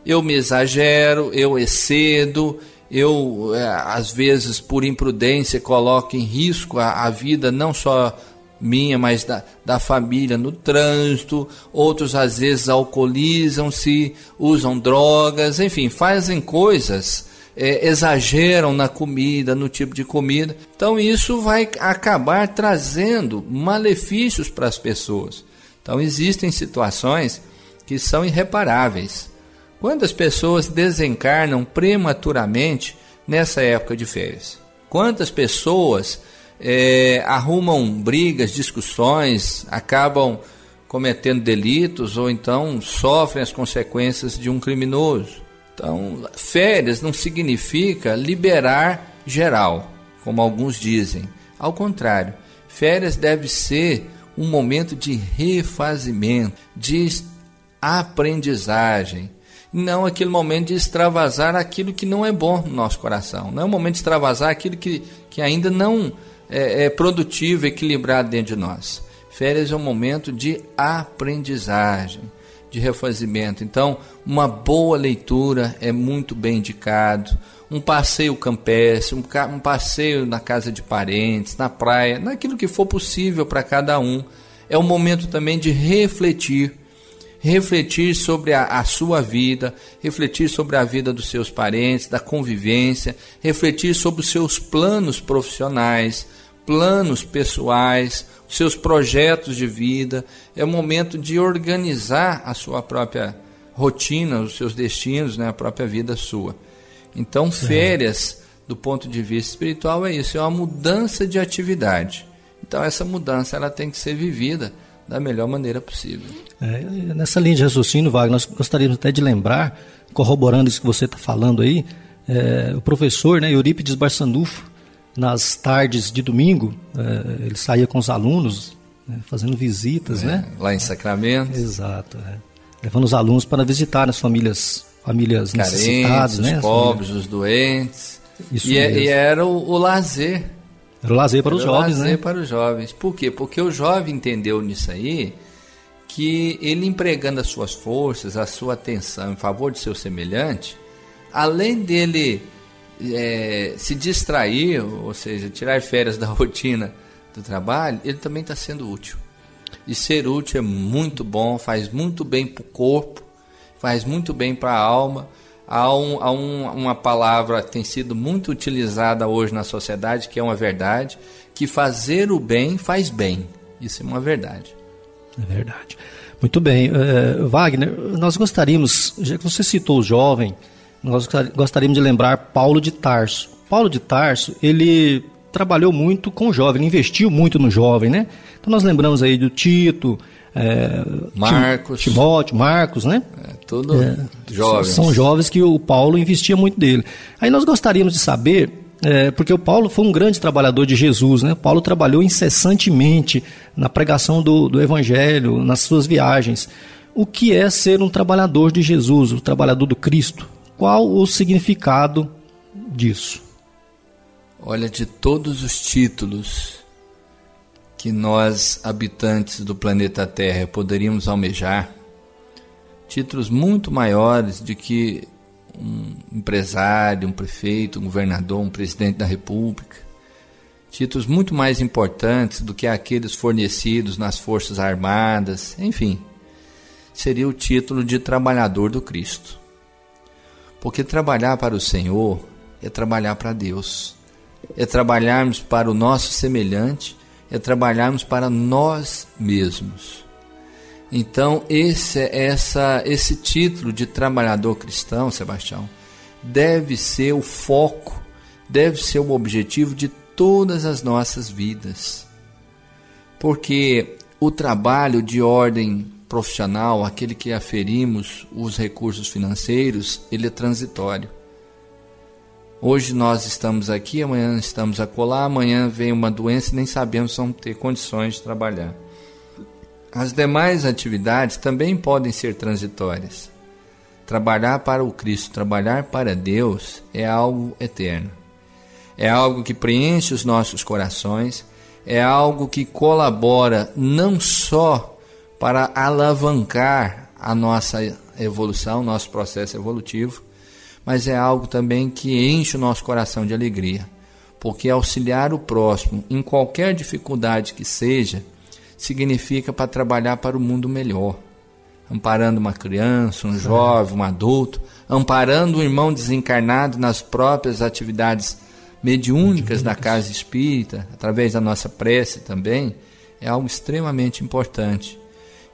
Eu me exagero, eu excedo, eu é, às vezes por imprudência coloco em risco a, a vida não só minha, mas da, da família no trânsito, outros às vezes alcoolizam-se, usam drogas, enfim, fazem coisas é, exageram na comida, no tipo de comida. Então isso vai acabar trazendo malefícios para as pessoas. Então existem situações que são irreparáveis. Quando as pessoas desencarnam prematuramente nessa época de férias? Quantas pessoas é, arrumam brigas, discussões, acabam cometendo delitos ou então sofrem as consequências de um criminoso? Então, férias não significa liberar geral, como alguns dizem. Ao contrário, férias deve ser um momento de refazimento, de aprendizagem, não aquele momento de extravasar aquilo que não é bom no nosso coração. Não é o momento de extravasar aquilo que, que ainda não é, é produtivo, equilibrado dentro de nós. Férias é um momento de aprendizagem, de refazimento. Então, uma boa leitura é muito bem indicado. Um passeio campestre, um, um passeio na casa de parentes, na praia, naquilo que for possível para cada um. É um momento também de refletir refletir sobre a, a, sua vida, refletir sobre a vida dos seus parentes, da convivência, refletir sobre os seus planos profissionais, planos pessoais, seus projetos de vida. É o momento de organizar a sua própria rotina, os seus destinos, né, a própria vida sua. Então, férias, do ponto de vista espiritual, é isso, é uma mudança de atividade. Então, essa mudança ela tem que ser vivida da melhor maneira possível. É, nessa linha de raciocínio, Wagner, nós gostaríamos até de lembrar, corroborando isso que você está falando aí, é, o professor né, Eurípides Barçanufo, nas tardes de domingo, é, ele saía com os alunos, né, fazendo visitas, é, né? Lá em Sacramento. Exato. É. Levando os alunos para visitar as famílias, famílias Carentes, necessitadas, os né? pobres, os doentes. Isso e, é, mesmo. e era o, o lazer. Era o lazer para os Era o jovens, lazer né? para os jovens. Por quê? Porque o jovem entendeu nisso aí que ele empregando as suas forças, a sua atenção em favor de seu semelhante, além dele é, se distrair, ou seja, tirar férias da rotina do trabalho, ele também está sendo útil. E ser útil é muito bom, faz muito bem para o corpo, faz muito bem para a alma. Há, um, há um, uma palavra que tem sido muito utilizada hoje na sociedade, que é uma verdade, que fazer o bem faz bem. Isso é uma verdade. É verdade. Muito bem. Uh, Wagner, nós gostaríamos, já que você citou o jovem, nós gostaríamos de lembrar Paulo de Tarso. Paulo de Tarso, ele trabalhou muito com o jovem, ele investiu muito no jovem, né? Então nós lembramos aí do Tito, é, Marcos. Timóteo, Marcos, né? É, tudo é, jovens. São jovens que o Paulo investia muito dele. Aí nós gostaríamos de saber, é, porque o Paulo foi um grande trabalhador de Jesus, né? Paulo trabalhou incessantemente na pregação do, do Evangelho, nas suas viagens. O que é ser um trabalhador de Jesus, o trabalhador do Cristo? Qual o significado disso? Olha, de todos os títulos que nós, habitantes do planeta Terra, poderíamos almejar, títulos muito maiores de que um empresário, um prefeito, um governador, um presidente da República, títulos muito mais importantes do que aqueles fornecidos nas Forças Armadas, enfim, seria o título de trabalhador do Cristo. Porque trabalhar para o Senhor é trabalhar para Deus, é trabalharmos para o nosso semelhante, é trabalharmos para nós mesmos. Então, esse, essa, esse título de trabalhador cristão, Sebastião, deve ser o foco, deve ser o objetivo de todas as nossas vidas. Porque o trabalho de ordem profissional, aquele que aferimos os recursos financeiros, ele é transitório. Hoje nós estamos aqui, amanhã estamos acolá, amanhã vem uma doença e nem sabemos se vamos ter condições de trabalhar. As demais atividades também podem ser transitórias. Trabalhar para o Cristo, trabalhar para Deus é algo eterno. É algo que preenche os nossos corações, é algo que colabora não só para alavancar a nossa evolução, nosso processo evolutivo, mas é algo também que enche o nosso coração de alegria, porque auxiliar o próximo em qualquer dificuldade que seja, significa para trabalhar para o mundo melhor, amparando uma criança, um jovem, um adulto, amparando um irmão desencarnado nas próprias atividades mediúnicas da casa espírita, através da nossa prece também, é algo extremamente importante.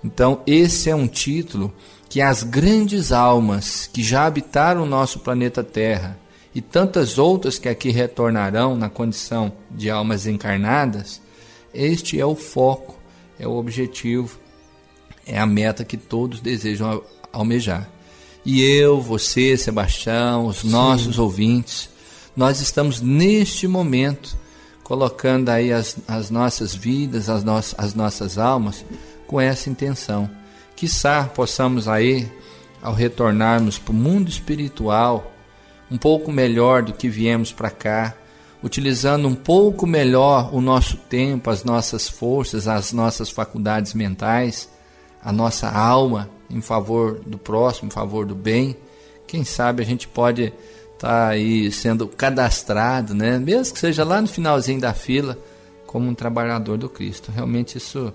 Então, esse é um título que as grandes almas que já habitaram o nosso planeta Terra e tantas outras que aqui retornarão na condição de almas encarnadas, este é o foco, é o objetivo, é a meta que todos desejam almejar. E eu, você, Sebastião, os nossos Sim. ouvintes, nós estamos neste momento colocando aí as, as nossas vidas, as, no, as nossas almas com essa intenção. Quissá possamos aí, ao retornarmos para o mundo espiritual, um pouco melhor do que viemos para cá, utilizando um pouco melhor o nosso tempo, as nossas forças, as nossas faculdades mentais, a nossa alma em favor do próximo, em favor do bem. Quem sabe a gente pode estar tá aí sendo cadastrado, né? mesmo que seja lá no finalzinho da fila, como um trabalhador do Cristo. Realmente isso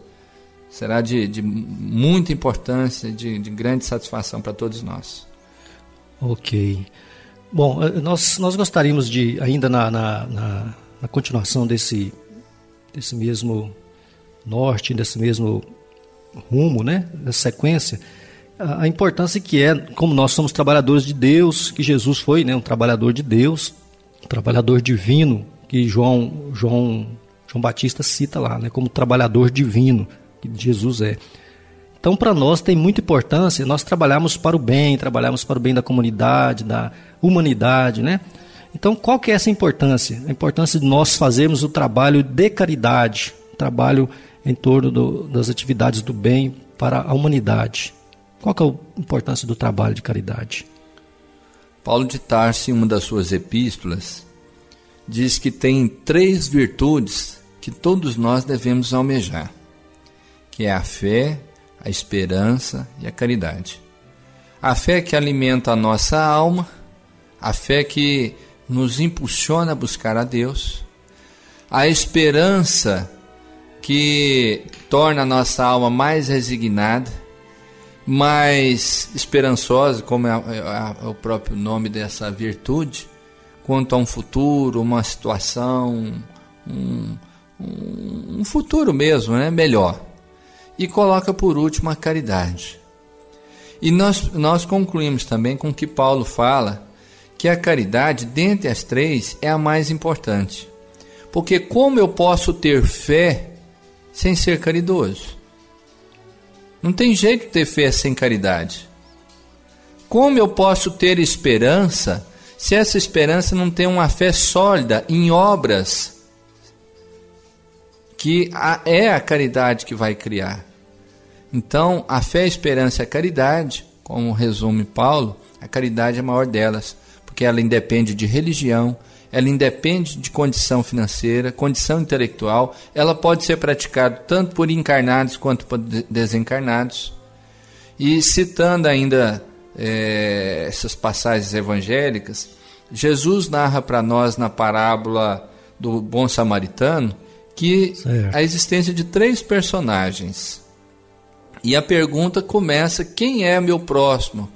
será de, de muita importância, de, de grande satisfação para todos nós. Ok. Bom, eh, nós, nós gostaríamos de, ainda na, na, na, na continuação desse, desse mesmo norte, desse mesmo rumo, né, dessa sequência, a, a importância que é, como nós somos trabalhadores de Deus, que Jesus foi né, um trabalhador de Deus, um trabalhador divino, que João, João, João Batista cita lá, né, como trabalhador divino, que Jesus é. Então, para nós tem muita importância nós trabalharmos para o bem, trabalharmos para o bem da comunidade, da humanidade, né? Então, qual que é essa importância? A importância de nós fazermos o trabalho de caridade, trabalho em torno do, das atividades do bem para a humanidade. Qual que é a importância do trabalho de caridade? Paulo de Tarso, em uma das suas epístolas, diz que tem três virtudes que todos nós devemos almejar, que é a fé, a esperança e a caridade. A fé que alimenta a nossa alma, a fé que nos impulsiona a buscar a Deus, a esperança que torna a nossa alma mais resignada, mais esperançosa, como é, é, é o próprio nome dessa virtude, quanto a um futuro, uma situação, um, um, um futuro mesmo, né? melhor e coloca por último a caridade. E nós, nós concluímos também com que Paulo fala que a caridade, dentre as três, é a mais importante. Porque como eu posso ter fé sem ser caridoso? Não tem jeito de ter fé sem caridade. Como eu posso ter esperança se essa esperança não tem uma fé sólida em obras que é a caridade que vai criar. Então, a fé, a esperança e a caridade, como resume Paulo, a caridade é a maior delas, porque ela independe de religião, ela independe de condição financeira, condição intelectual, ela pode ser praticada tanto por encarnados quanto por desencarnados. E citando ainda é, essas passagens evangélicas, Jesus narra para nós na parábola do bom samaritano que certo. a existência de três personagens. E a pergunta começa: quem é meu próximo?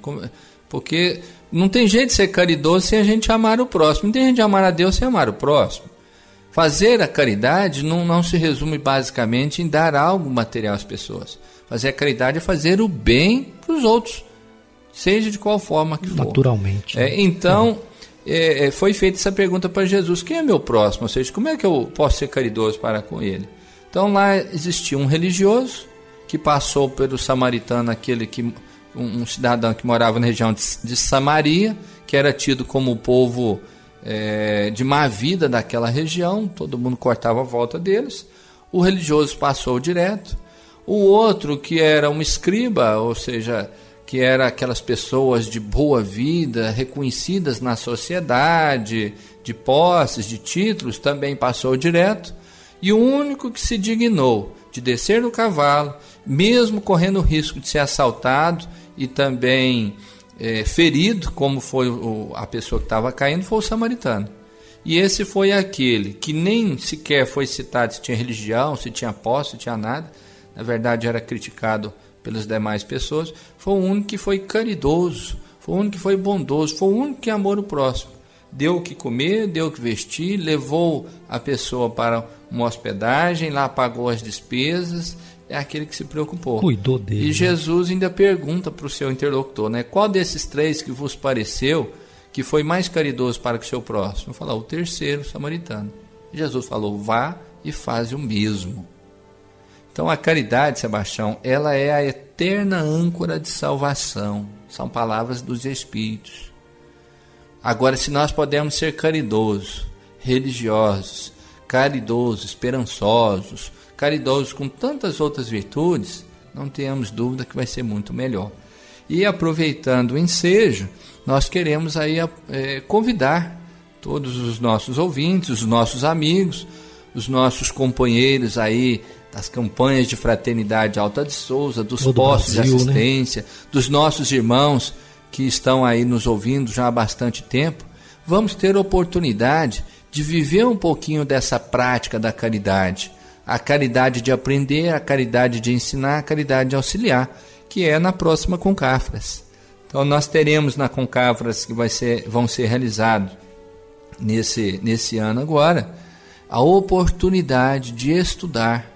Porque não tem jeito de ser caridoso sem a gente amar o próximo. Não tem jeito de amar a Deus sem amar o próximo. Fazer a caridade não, não se resume basicamente em dar algo material às pessoas. Fazer a caridade é fazer o bem para os outros, seja de qual forma que for. Naturalmente. É, então, é, é, foi feita essa pergunta para Jesus: quem é meu próximo? Ou seja, como é que eu posso ser caridoso para com ele? Então lá existia um religioso que passou pelo samaritano, aquele que um, um cidadão que morava na região de, de, Samaria, que era tido como o povo é, de má vida daquela região, todo mundo cortava a volta deles. O religioso passou direto. O outro, que era um escriba, ou seja, que era aquelas pessoas de boa vida, reconhecidas na sociedade, de posses, de títulos, também passou direto. E o único que se dignou de descer no cavalo, mesmo correndo o risco de ser assaltado e também é, ferido, como foi o, a pessoa que estava caindo, foi o samaritano. E esse foi aquele que nem sequer foi citado se tinha religião, se tinha posse, se tinha nada. Na verdade, era criticado pelas demais pessoas, foi o único que foi caridoso, foi o único que foi bondoso, foi o único que amou o próximo. Deu o que comer, deu o que vestir, levou a pessoa para uma hospedagem, lá pagou as despesas, é aquele que se preocupou. Cuidou dele. E né? Jesus ainda pergunta para o seu interlocutor, né? Qual desses três que vos pareceu que foi mais caridoso para o seu próximo? Falar o terceiro, o samaritano. Jesus falou: vá e faz o mesmo. Então a caridade, Sebastião, ela é a eterna âncora de salvação. São palavras dos Espíritos. Agora, se nós podemos ser caridosos, religiosos, caridosos, esperançosos, caridosos com tantas outras virtudes, não tenhamos dúvida que vai ser muito melhor. E aproveitando o ensejo, nós queremos aí é, convidar todos os nossos ouvintes, os nossos amigos, os nossos companheiros aí das campanhas de fraternidade Alta de Souza, dos Todo postos Brasil, de né? assistência, dos nossos irmãos que estão aí nos ouvindo já há bastante tempo, vamos ter oportunidade de viver um pouquinho dessa prática da caridade. A caridade de aprender, a caridade de ensinar, a caridade de auxiliar, que é na próxima Concafras. Então nós teremos na Concafras que vai ser, vão ser realizados nesse, nesse ano agora, a oportunidade de estudar,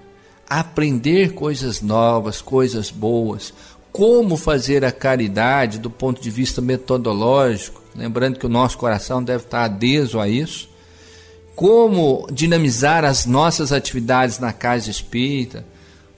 aprender coisas novas, coisas boas, como fazer a caridade do ponto de vista metodológico, lembrando que o nosso coração deve estar adeso a isso, como dinamizar as nossas atividades na casa espírita,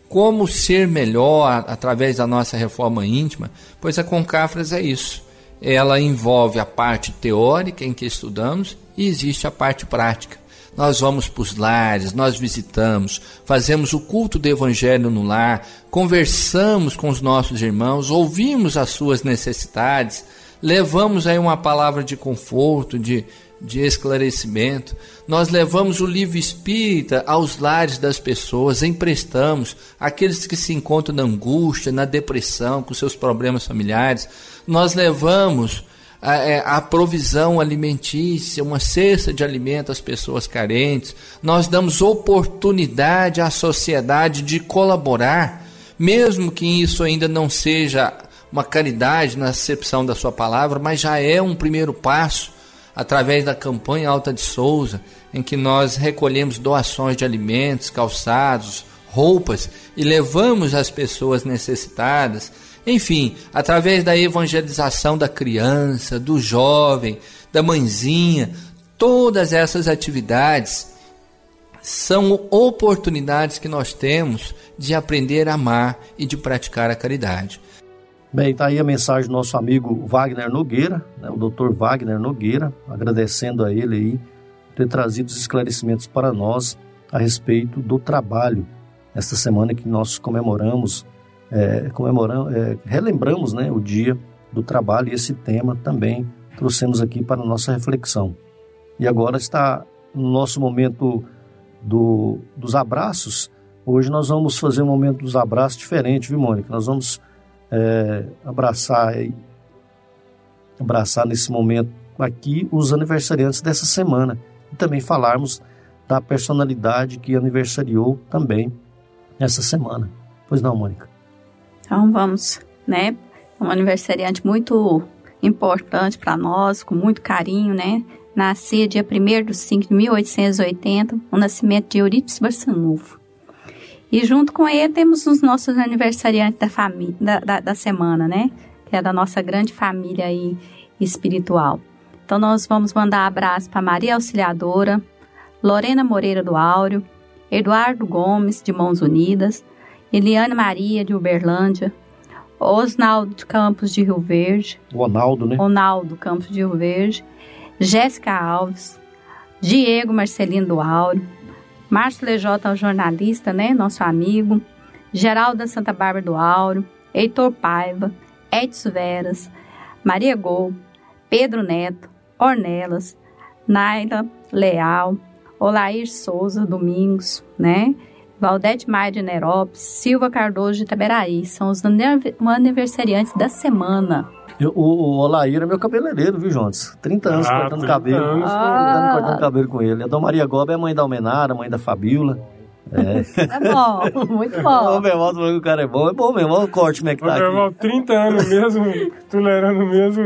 como ser melhor através da nossa reforma íntima, pois a Concafras é isso. Ela envolve a parte teórica em que estudamos e existe a parte prática. Nós vamos para os lares, nós visitamos, fazemos o culto do Evangelho no lar, conversamos com os nossos irmãos, ouvimos as suas necessidades, levamos aí uma palavra de conforto, de, de esclarecimento. Nós levamos o livro espírita aos lares das pessoas, emprestamos aqueles que se encontram na angústia, na depressão, com seus problemas familiares. Nós levamos a, é, a provisão alimentícia, uma cesta de alimento às pessoas carentes. Nós damos oportunidade à sociedade de colaborar, mesmo que isso ainda não seja uma caridade na acepção da sua palavra, mas já é um primeiro passo através da campanha Alta de Souza, em que nós recolhemos doações de alimentos, calçados, roupas e levamos às pessoas necessitadas. Enfim, através da evangelização da criança, do jovem, da mãezinha, todas essas atividades são oportunidades que nós temos de aprender a amar e de praticar a caridade. Bem, está aí a mensagem do nosso amigo Wagner Nogueira, né, o doutor Wagner Nogueira, agradecendo a ele aí ter trazido os esclarecimentos para nós a respeito do trabalho. Esta semana que nós comemoramos, é, comemoramos é, relembramos né, o dia do trabalho e esse tema também trouxemos aqui para a nossa reflexão. E agora está no nosso momento do, dos abraços. Hoje nós vamos fazer um momento dos abraços diferente, viu, Mônica? Nós vamos é, abraçar abraçar nesse momento aqui os aniversariantes dessa semana e também falarmos da personalidade que aniversariou também essa semana. Pois não, Mônica? Então vamos, né? Um aniversariante muito importante para nós, com muito carinho, né? Nascia dia 1 de 5 de 1880, o nascimento de Eurípides Barçanufo. E junto com ele temos os nossos aniversariantes da, família, da, da, da, semana, né? Que é da nossa grande família aí espiritual. Então nós vamos mandar abraço para Maria Auxiliadora, Lorena Moreira do Áureo, Eduardo Gomes de Mãos Unidas, Eliane Maria de Uberlândia, Osnaldo de Campos de Rio Verde. Ronaldo, né? Ronaldo Campos de Rio Verde, Jéssica Alves, Diego Marcelino do Áureo, Márcio Lejota, jornalista, né, nosso amigo, Geraldo da Santa Bárbara do Áureo, Heitor Paiva, Edson Veras, Maria Gol, Pedro Neto, Ornelas, Naila Leal, Olair Souza Domingos, né, Valdete Maia de Nerópolis, Silva Cardoso de Itaberaí, são os aniversariantes da semana. Eu, o, o Olair é meu cabeleireiro, viu, Jones? 30 anos Ah, cortando 30 cabelo. anos. 30 anos cortando cabelo com ele. A Dona Maria Goba é mãe da Almenara, mãe da Fabiola. É. Tá bom, muito bom. meu irmão falou que o cara é bom. É bom mesmo. Olha o corte como é que tá meu aqui. irmão, 30 anos mesmo, tolerando o mesmo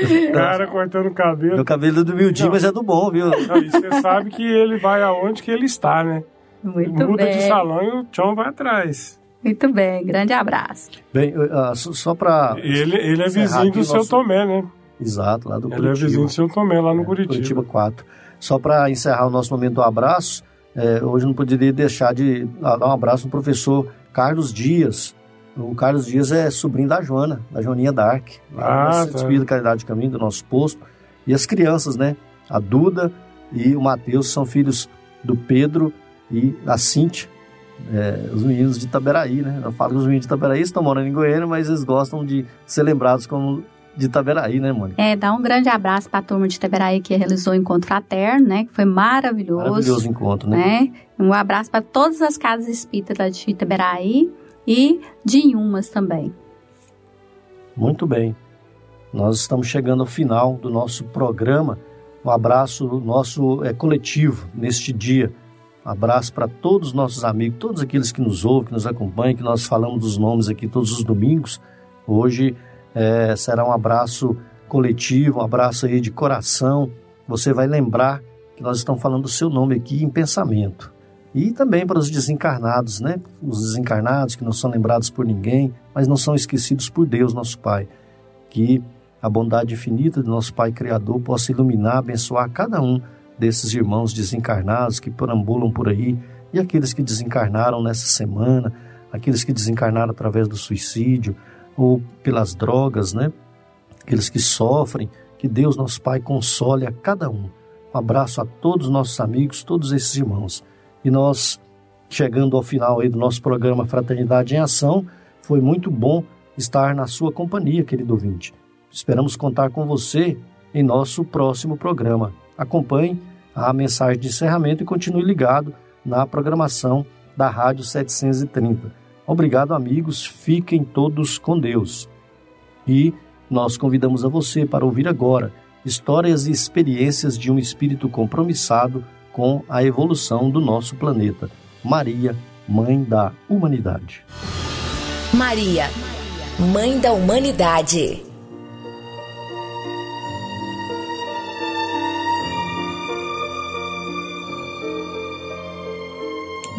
cara cortando o cabelo. Meu cabelo é do miudinho, Não. mas é do bom, viu? Não, e você sabe que ele vai aonde que ele está, né? Muito Muda de bem. salão e o Tchon vai atrás. Muito bem, grande abraço. Bem, ah, só- pra... Ele, ele é vizinho do seu Tomé, né? Exato, lá do Ele Curitiba. é vizinho do seu Tomé, lá no Curitiba. Curitiba 4. Só para encerrar o nosso momento do abraço, é, hoje não poderia deixar de dar um abraço no professor Carlos Dias. O Carlos Dias é sobrinho da Joana, da Joaninha Dark, lá Ah, do tá. Centro Espírita Caridade de Caminho, do nosso posto. E as crianças, né? A Duda e o Matheus são filhos do Pedro e da Cíntia, é, os meninos de Itaberaí, né? Eu falo que os meninos de Itaberaí estão morando em Goiânia, mas eles gostam de ser lembrados como de Itaberaí, né, Mônica? É, dá um grande abraço para a turma de Teberaí que realizou o encontro fraterno, né? Que foi maravilhoso. Maravilhoso encontro, né? né? Um abraço para todas as casas espíritas de Iteberaí e de Inhumas também. Muito bem. Nós estamos chegando ao final do nosso programa. Um abraço nosso é, coletivo neste dia. Um abraço para todos os nossos amigos, todos aqueles que nos ouvem, que nos acompanham, que nós falamos dos nomes aqui todos os domingos. Hoje é, será um abraço coletivo, um abraço aí de coração. Você vai lembrar que nós estamos falando do seu nome aqui em pensamento. E também para os desencarnados, né? Os desencarnados que não são lembrados por ninguém, mas não são esquecidos por Deus, nosso Pai. Que a bondade infinita do nosso Pai Criador possa iluminar, abençoar cada um desses irmãos desencarnados que perambulam por aí e aqueles que desencarnaram nessa semana, aqueles que desencarnaram através do suicídio ou pelas drogas, né? Aqueles que sofrem, que Deus, nosso Pai, console a cada um. Um abraço a todos os nossos amigos, todos esses irmãos. E nós, chegando ao final aí do nosso programa Fraternidade em Ação, foi muito bom estar na sua companhia, querido ouvinte. Esperamos contar com você em nosso próximo programa. Acompanhe a mensagem de encerramento e continue ligado na programação da Rádio 730. Obrigado, amigos. Fiquem todos com Deus. E nós convidamos a você para ouvir agora histórias e experiências de um espírito compromissado com a evolução do nosso planeta. Maria, Mãe da Humanidade. Maria, Mãe da Humanidade.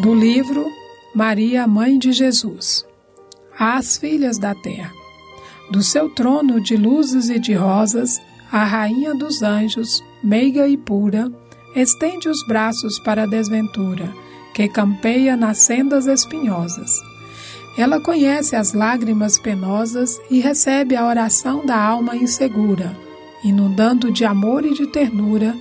Do livro Maria, Mãe de Jesus. Às filhas da terra. Do seu trono de luzes e de rosas, a rainha dos anjos, meiga e pura, estende os braços para a desventura, que campeia nas sendas espinhosas. Ela conhece as lágrimas penosas e recebe a oração da alma insegura, inundando de amor e de ternura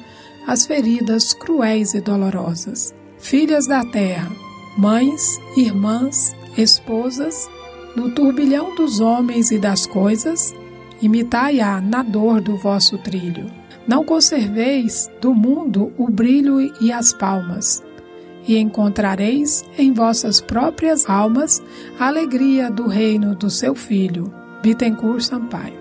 as feridas cruéis e dolorosas. Filhas da terra, mães, irmãs, esposas, no turbilhão dos homens e das coisas, imitai-a na dor do vosso trilho. Não conserveis do mundo o brilho e as palmas, e encontrareis em vossas próprias almas a alegria do reino do seu Filho. Bittencourt Sampaio.